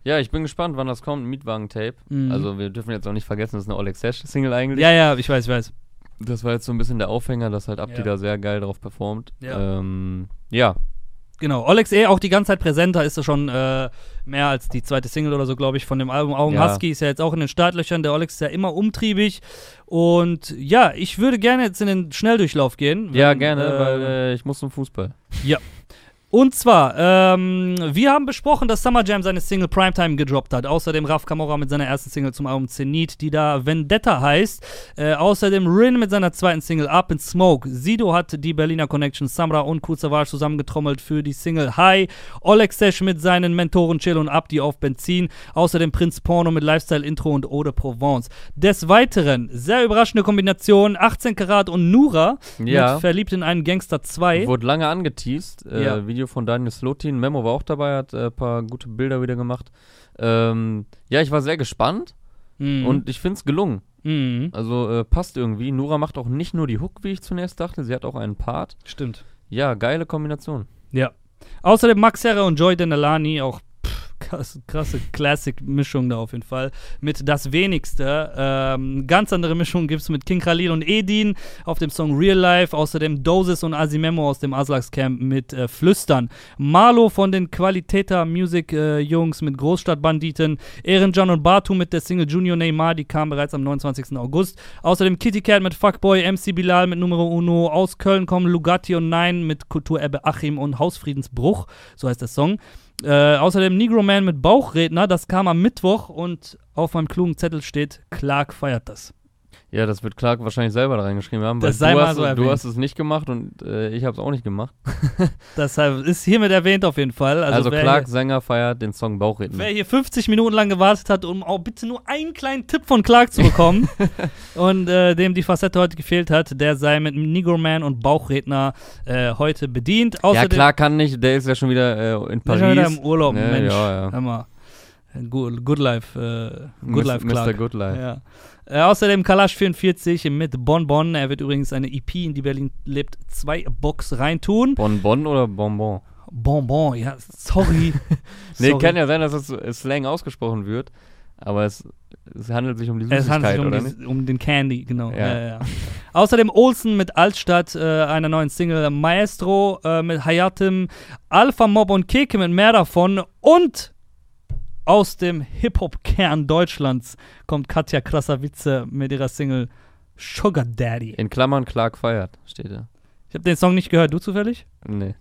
ja, ich bin gespannt, wann das kommt. Mietwagen-Tape. Mhm. Also, wir dürfen jetzt auch nicht vergessen, das ist eine Oleg Sesh-Single eigentlich. Ja, ja, ich weiß, ich weiß. Das war jetzt so ein bisschen der Aufhänger, dass halt Abdi Ja. da sehr geil drauf performt. Ja. Ähm, ja. Genau, Olex eh auch die ganze Zeit präsent, da ist er schon äh, mehr als die zweite Single oder so, glaube ich, von dem Album. Augen Ja. Husky ist ja jetzt auch in den Startlöchern, der Olex ist ja immer umtriebig. Und ja, ich würde gerne jetzt in den Schnelldurchlauf gehen. Ja, wenn, gerne, äh, weil äh, ich muss zum Fußball. Und zwar, ähm, wir haben besprochen, dass Summer Jam seine Single Primetime gedroppt hat. Außerdem Raf Kamora mit seiner ersten Single zum Album Zenit, die da Vendetta heißt. Äh, außerdem Rin mit seiner zweiten Single Up in Smoke. Sido hat die Berliner Connection Samra und Savage zusammengetrommelt für die Single High. Oleg Sesh mit seinen Mentoren Chill und Abdi auf Benzin. Außerdem Prinz Porno mit Lifestyle Intro und Eau de Provence. Des Weiteren, sehr überraschende Kombination, 18 Karat und Nura Ja. mit Verliebt in einen Gangster 2. Wurde lange angeteased. Äh, Ja. Video von Daniel Slotin. Memo war auch dabei, hat ein äh, paar gute Bilder wieder gemacht. Ähm, ja, ich war sehr gespannt Mhm. und ich finde es gelungen. Mhm. Also äh, passt irgendwie. Nura macht auch nicht nur die Hook, wie ich zunächst dachte. Sie hat auch einen Part. Stimmt. Ja, geile Kombination. Ja. Außerdem Max Serra und Joy Denelani, auch krasse, Classic-Mischung da auf jeden Fall. Mit Das Wenigste. Ähm, ganz andere Mischung gibt es mit King Khalil und Edin auf dem Song Real Life. Außerdem Doses und Asimemo aus dem Aslaks Camp mit äh, Flüstern. Marlo von den Qualitäter Music äh, Jungs mit Großstadtbanditen. Ehrenjan und Batu mit der Single Junior Neymar, die kam bereits am 29. August. Außerdem Kitty Cat mit Fuckboy, MC Bilal mit Numero Uno. Aus Köln kommen Lugatti und Nein mit Kulturebbe Achim und Hausfriedensbruch. So heißt der Song. Äh, außerdem Negro Man mit Bauchredner, das kam am Mittwoch und auf meinem klugen Zettel steht, Clark feiert das. Ja, das wird Clark wahrscheinlich selber da reingeschrieben haben, weil Das sei du, hast, so du hast es nicht gemacht und äh, ich habe es auch nicht gemacht. Deshalb ist hiermit erwähnt auf jeden Fall. Also, Also, Clark, Sänger, feiert den Song hier, Bauchredner. wer hier 50 Minuten lang gewartet hat, um auch bitte nur einen kleinen Tipp von Clark zu bekommen und äh, dem die Facette heute gefehlt hat, der sei mit Negro Man und Bauchredner äh, heute bedient. Ja, Außerdem Clark kann nicht, der ist ja schon wieder äh, in Der ist schon wieder Paris. im Urlaub, Ne, Mensch. ja, ja. Hör mal. Good, good Life, äh, Good Mis- Life Mr. Clark. Good Life. Ja. Äh, außerdem Kalash 44 mit Bon Bon. Er wird übrigens eine EP in die Berlin lebt zwei Box reintun. Bonbon oder Bonbon? Bonbon, ja, sorry. Nee, Sorry. kann ja sein, dass es äh, Slang ausgesprochen wird, aber es, es handelt sich um die Es handelt Süßigkeit, sich um, oder die, nicht? um den Candy, genau. Ja. Ja. Ja, ja. Außerdem Olsen mit Altstadt, äh, einer neuen Single Maestro äh, mit Hayatim, Alpha Mob und Keke mit mehr davon und aus dem Hip-Hop-Kern Deutschlands kommt Katja Krasavice mit ihrer Single Sugar Daddy. In Klammern Clark feiert, steht da. Ich habe den Song nicht gehört, du zufällig? Nee.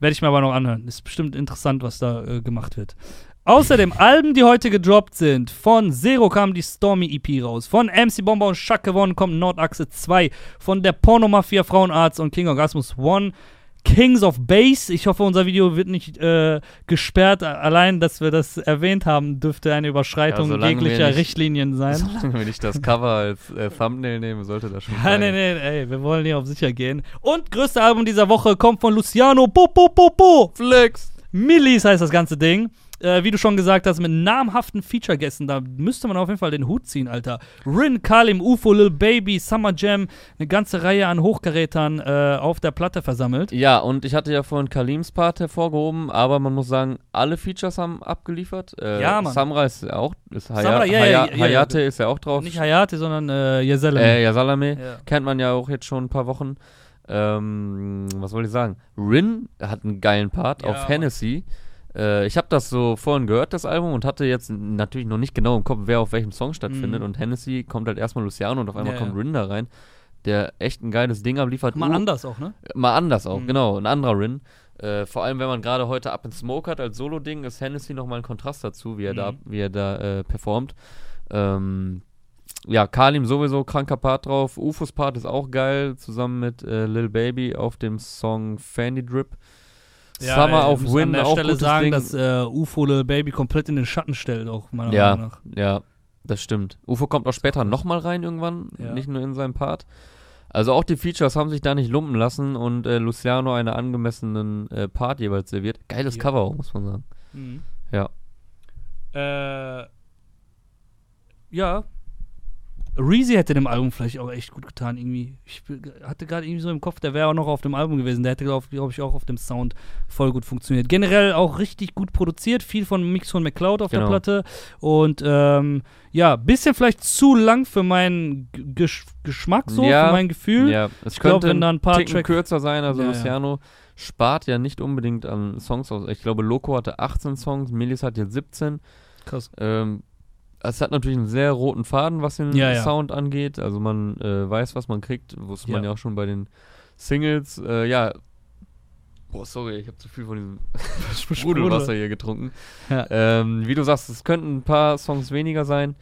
Werde ich mir aber noch anhören. Ist bestimmt interessant, was da äh, gemacht wird. Außerdem Alben, die heute gedroppt sind. Von Zero kam die Stormy EP raus. Von MC Bomber und Shaq One kommt Nordachse 2. Von der Pornomafia Frauenarzt und King Orgasmus One. Kings of Bass. Ich hoffe, unser Video wird nicht äh, gesperrt. Allein, dass wir das erwähnt haben, dürfte eine Überschreitung Ja, jeglicher nicht- Richtlinien sein. Solange wir nicht das Cover als äh, Thumbnail nehmen, sollte das schon sein. nee, nee, ey, wir wollen hier auf sicher gehen. Und größte Album dieser Woche kommt von Luciano Po Po Po Po. Flex! Millis heißt das ganze Ding. Äh, wie du schon gesagt hast, mit namhaften Feature-Gästen, da müsste man auf jeden Fall den Hut ziehen, Alter. Rin, Kalim, UFO, Lil Baby, Summer Jam, eine ganze Reihe an Hochgerätern äh, auf der Platte versammelt. Ja, und ich hatte ja vorhin Kalims Part hervorgehoben, aber man muss sagen, alle Features haben abgeliefert. Äh, Ja, Mann. Samra ist ja auch, ist Haya, Samra, ja, ja, Haya, ja, ja. Hayate ist ja auch drauf. Nicht Hayate, sondern äh, Yezelem. äh, ja, Salame. Ja. Kennt man ja auch jetzt schon ein paar Wochen. Ähm, was wollte ich sagen? Rin hat einen geilen Part auf Mann. Äh, ich habe das so vorhin gehört, das Album, und hatte jetzt natürlich noch nicht genau im Kopf, wer auf welchem Song stattfindet. Mhm. Und Hennessy kommt halt erstmal Luciano und auf einmal Ja, kommt ja. Rin da rein, der echt ein geiles Ding abliefert. Mal Ur- anders auch, ne? Mal anders auch, Mhm. genau. Ein anderer Rin. Äh, vor allem, wenn man gerade heute Up in Smoke hat als Solo-Ding, ist Hennessy nochmal ein Kontrast dazu, wie er da, Mhm. wie er da äh, performt. Ähm, ja, Kalim sowieso kranker Part drauf. Ufos Part ist auch geil, zusammen mit äh, Lil Baby auf dem Song Fanny Drip. Summer ey, auf wir müssen Win an der auch Stelle gutes sagen, Ding. dass äh, UFO Lil Baby komplett in den Schatten stellt, auch meiner ja, Meinung nach. ja, das stimmt. Ufo kommt auch später nochmal rein irgendwann, Ja. nicht nur in seinem Part. Also auch die Features haben sich da nicht lumpen lassen und äh, Luciano einen angemessenen äh, Part jeweils serviert. Geiles Ja. Cover auch, muss man sagen. Mhm. Ja. Äh, ja. Reezy hätte dem Album vielleicht auch echt gut getan, irgendwie. Ich hatte gerade irgendwie so im Kopf, der wäre auch noch auf dem Album gewesen. Der hätte, glaube glaub ich, auch auf dem Sound voll gut funktioniert. Generell auch richtig gut produziert, viel von Mix von McCloud auf der Genau. Platte. Und ähm, ja, bisschen vielleicht zu lang für meinen Gesch Geschmack, so, Ja, für mein Gefühl. Ja, es Ich glaub, könnte wenn da ein paar Ticken Track- kürzer sein. Also Ja, ja. Luciano spart ja nicht unbedingt an Songs aus. Ich glaube, Loco hatte 18 Songs, Millis hat jetzt 17. Krass. Ähm, es hat natürlich einen sehr roten Faden, was den Ja, ja. Sound angeht. Also man äh, weiß, was man kriegt. Wusste man Ja. ja auch schon bei den Singles. Äh, ja. Boah, sorry, ich habe zu viel von diesem Sprudelwasser hier getrunken. Ja. Ähm, wie du sagst, es könnten ein paar Songs weniger sein,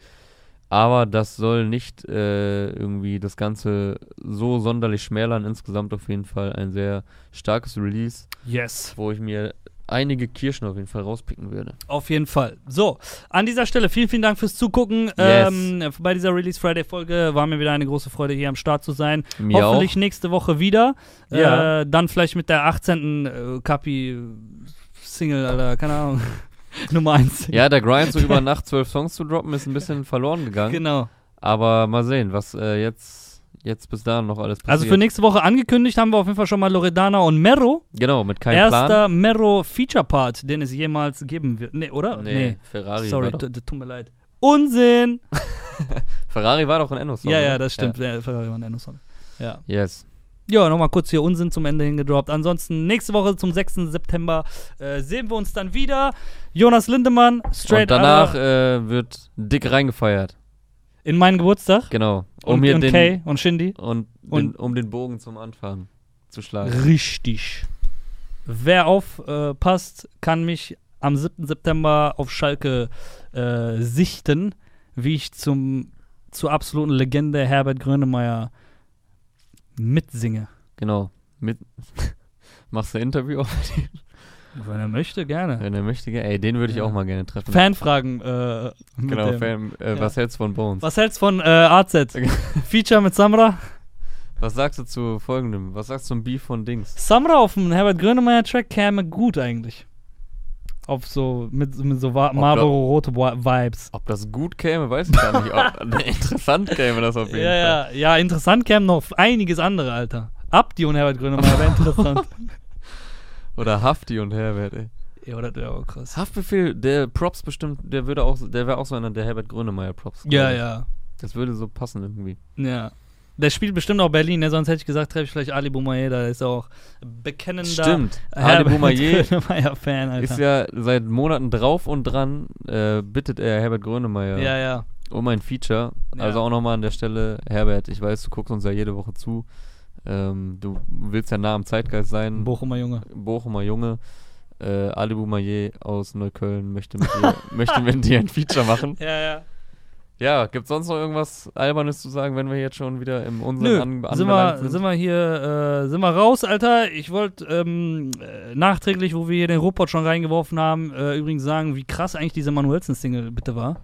aber das soll nicht äh, irgendwie das Ganze so sonderlich schmälern. Insgesamt auf jeden Fall ein sehr starkes Release, Yes. wo ich mir einige Kirschen auf jeden Fall rauspicken würde. Auf jeden Fall. So, an dieser Stelle vielen, vielen Dank fürs Zugucken. Yes. Ähm, bei dieser Release Friday Folge war mir wieder eine große Freude, hier am Start zu sein. Mir Hoffentlich auch. nächste Woche wieder. Ja. Äh, dann vielleicht mit der 18. Äh, Kapi Single, Alter, keine Ahnung. Nummer 1. Ja, der Grind, so über Nacht zwölf Songs zu droppen, ist ein bisschen verloren gegangen. Genau. Aber mal sehen, was äh, jetzt, jetzt bis dahin noch alles passiert. Also für nächste Woche angekündigt haben wir auf jeden Fall schon mal Loredana und Mero. Genau, mit keinem Erster Plan. Mero Feature Part, den es jemals geben wird. Nee, oder? Nee, Ferrari Sorry, tut mir leid. Unsinn! Ferrari war doch ein Enno-Song. Ja, ja, oder? das stimmt. Ja. Ferrari war ein Enno-Song. Ja. Yes. Ja, nochmal kurz hier Unsinn zum Ende hingedroppt. Ansonsten nächste Woche zum 6. September äh, sehen wir uns dann wieder. Jonas Lindemann, straight Und danach äh, wird dick reingefeiert. In meinen Geburtstag. Genau. Um und hier und den, Kay und Shindy. und, Und- den, um den Bogen zum Anfang zu schlagen. Richtig. Wer aufpasst, kann mich am 7. September auf Schalke äh, sichten, wie ich zum zur absoluten Legende Herbert Grönemeyer mitsinge. Genau. Mit Machst du ein Interview auf den? Wenn er möchte, gerne. Wenn er möchte, ge- ey, den würde ich Ja. auch mal gerne treffen. Fanfragen. Äh, genau. Fan, äh, Ja. was hältst du von Bones? Was hältst du von äh, AZ? Feature mit Samra? Was sagst du zu folgendem? Was sagst du zum Beef von Dings? Samra auf dem Herbert Grönemeyer Track käme gut eigentlich. Auf so, mit, mit so Wa- da- Marlboro rote Wa- Vibes. Ob das gut käme, weiß ich gar nicht. Ob, interessant käme das auf jeden Ja, Fall. ja, ja, interessant käme noch einiges andere, Alter. Abdi und Herbert Grönemeyer wäre interessant. Oder Hafti und Herbert, ey. ja, das wäre auch krass. Haftbefehl, der Props bestimmt, der würde auch, der wäre auch so einer der Herbert Grönemeyer Props. Ja, ich. ja, Das würde so passen irgendwie. ja. Der spielt bestimmt auch Berlin, ne? sonst hätte ich gesagt, treffe ich vielleicht Ali Boumaier, da ist er auch bekennender Stimmt. Ali Herbert Boumaier Grönemeyer-Fan, Alter. ist ja seit Monaten drauf und dran, äh, bittet er Herbert Grönemeyer ja, ja. um ein Feature. Ja. Also auch nochmal an der Stelle, Herbert, ich weiß, du guckst uns ja jede Woche zu. Ähm, du willst ja nah am Zeitgeist sein. Bochumer Junge. Bochumer Junge. Äh, Ali Boumaier aus Neukölln möchte mit, dir, möchte mit dir ein Feature machen. Ja, ja. Ja, gibt sonst noch irgendwas Albernes zu sagen, wenn wir jetzt schon wieder im unseren Nö, an, sind, wir, sind wir hier, äh, sind wir raus, Alter. Ich wollte ähm, äh, nachträglich, wo wir hier den Robot schon reingeworfen haben, äh, übrigens sagen, wie krass eigentlich diese Manuelsen-Single bitte war.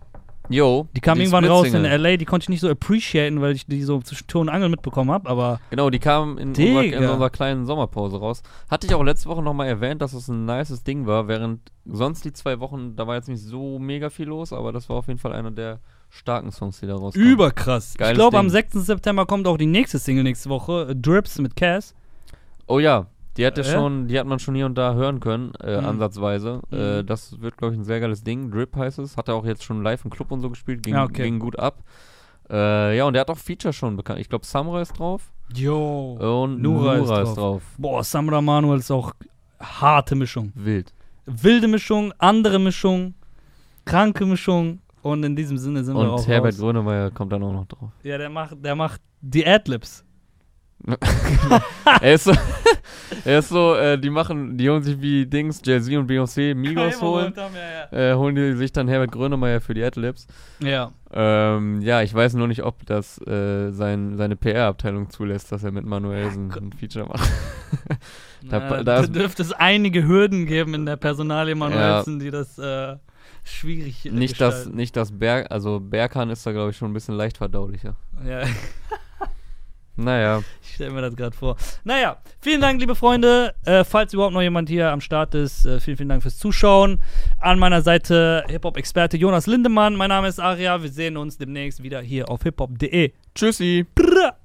Jo, Die kam irgendwann raus in. LA, die konnte ich nicht so appreciaten, weil ich die so zwischen Tür und Angel mitbekommen habe, aber Genau, die kam in unserer, in unserer kleinen Sommerpause raus. Hatte ich auch letzte Woche nochmal erwähnt, dass es ein nices Ding war, während sonst die zwei Wochen, da war jetzt nicht so mega viel los, aber das war auf jeden Fall einer der starken Songs, die da rauskamen. überkrass. Ich Geiles glaube, am Ding. 6. September kommt auch die nächste Single nächste Woche, äh, Drips mit Cass. Oh ja, die hat ja schon, die hat man schon hier und da hören können, äh, Mhm. ansatzweise. Äh, Mhm. das wird, glaube ich, ein sehr geiles Ding. Drip heißt es. Hat er auch jetzt schon live im Club und so gespielt, ging, Ja, okay. ging gut ab. Äh, ja, und der hat auch Feature schon bekannt. Ich glaube, Samurai ist drauf Yo. und Nura Nura, ist ist, drauf. Boah, Samra Manuel ist auch harte Mischung. Wild. Wilde Mischung, andere Mischung, kranke Mischung. Und in diesem Sinne sind wir Und auch Herbert raus. Grönemeyer kommt dann auch noch drauf. Ja, der macht, der macht die Adlibs. er ist so, er ist so äh, die machen, die holen sich wie Dings, Jay-Z und Beyoncé Migos holen. Äh, holen die sich dann Herbert Grönemeyer für die Adlibs. Ja. Ähm, ja, ich weiß nur nicht, ob das äh, sein, seine PR-Abteilung zulässt, dass er mit Manuelsen ein Feature macht. Da- Da, da dürfte es einige Hürden geben in der Personalie Manuelsen, die das äh, schwierig äh, nicht, dass, gestalten. nicht das Berg, also Berghahn ist da, glaube ich, schon ein bisschen leicht verdaulicher. Ja, Naja, ich stelle mir das gerade vor. Naja, vielen Dank, liebe Freunde. Äh, falls überhaupt noch jemand hier am Start ist, äh, vielen, vielen Dank fürs Zuschauen. An meiner Seite Hip-Hop-Experte Jonas Lindemann. Mein Name ist Aria. Wir sehen uns demnächst wieder hier auf hiphop.de. tschüssi. Brrr.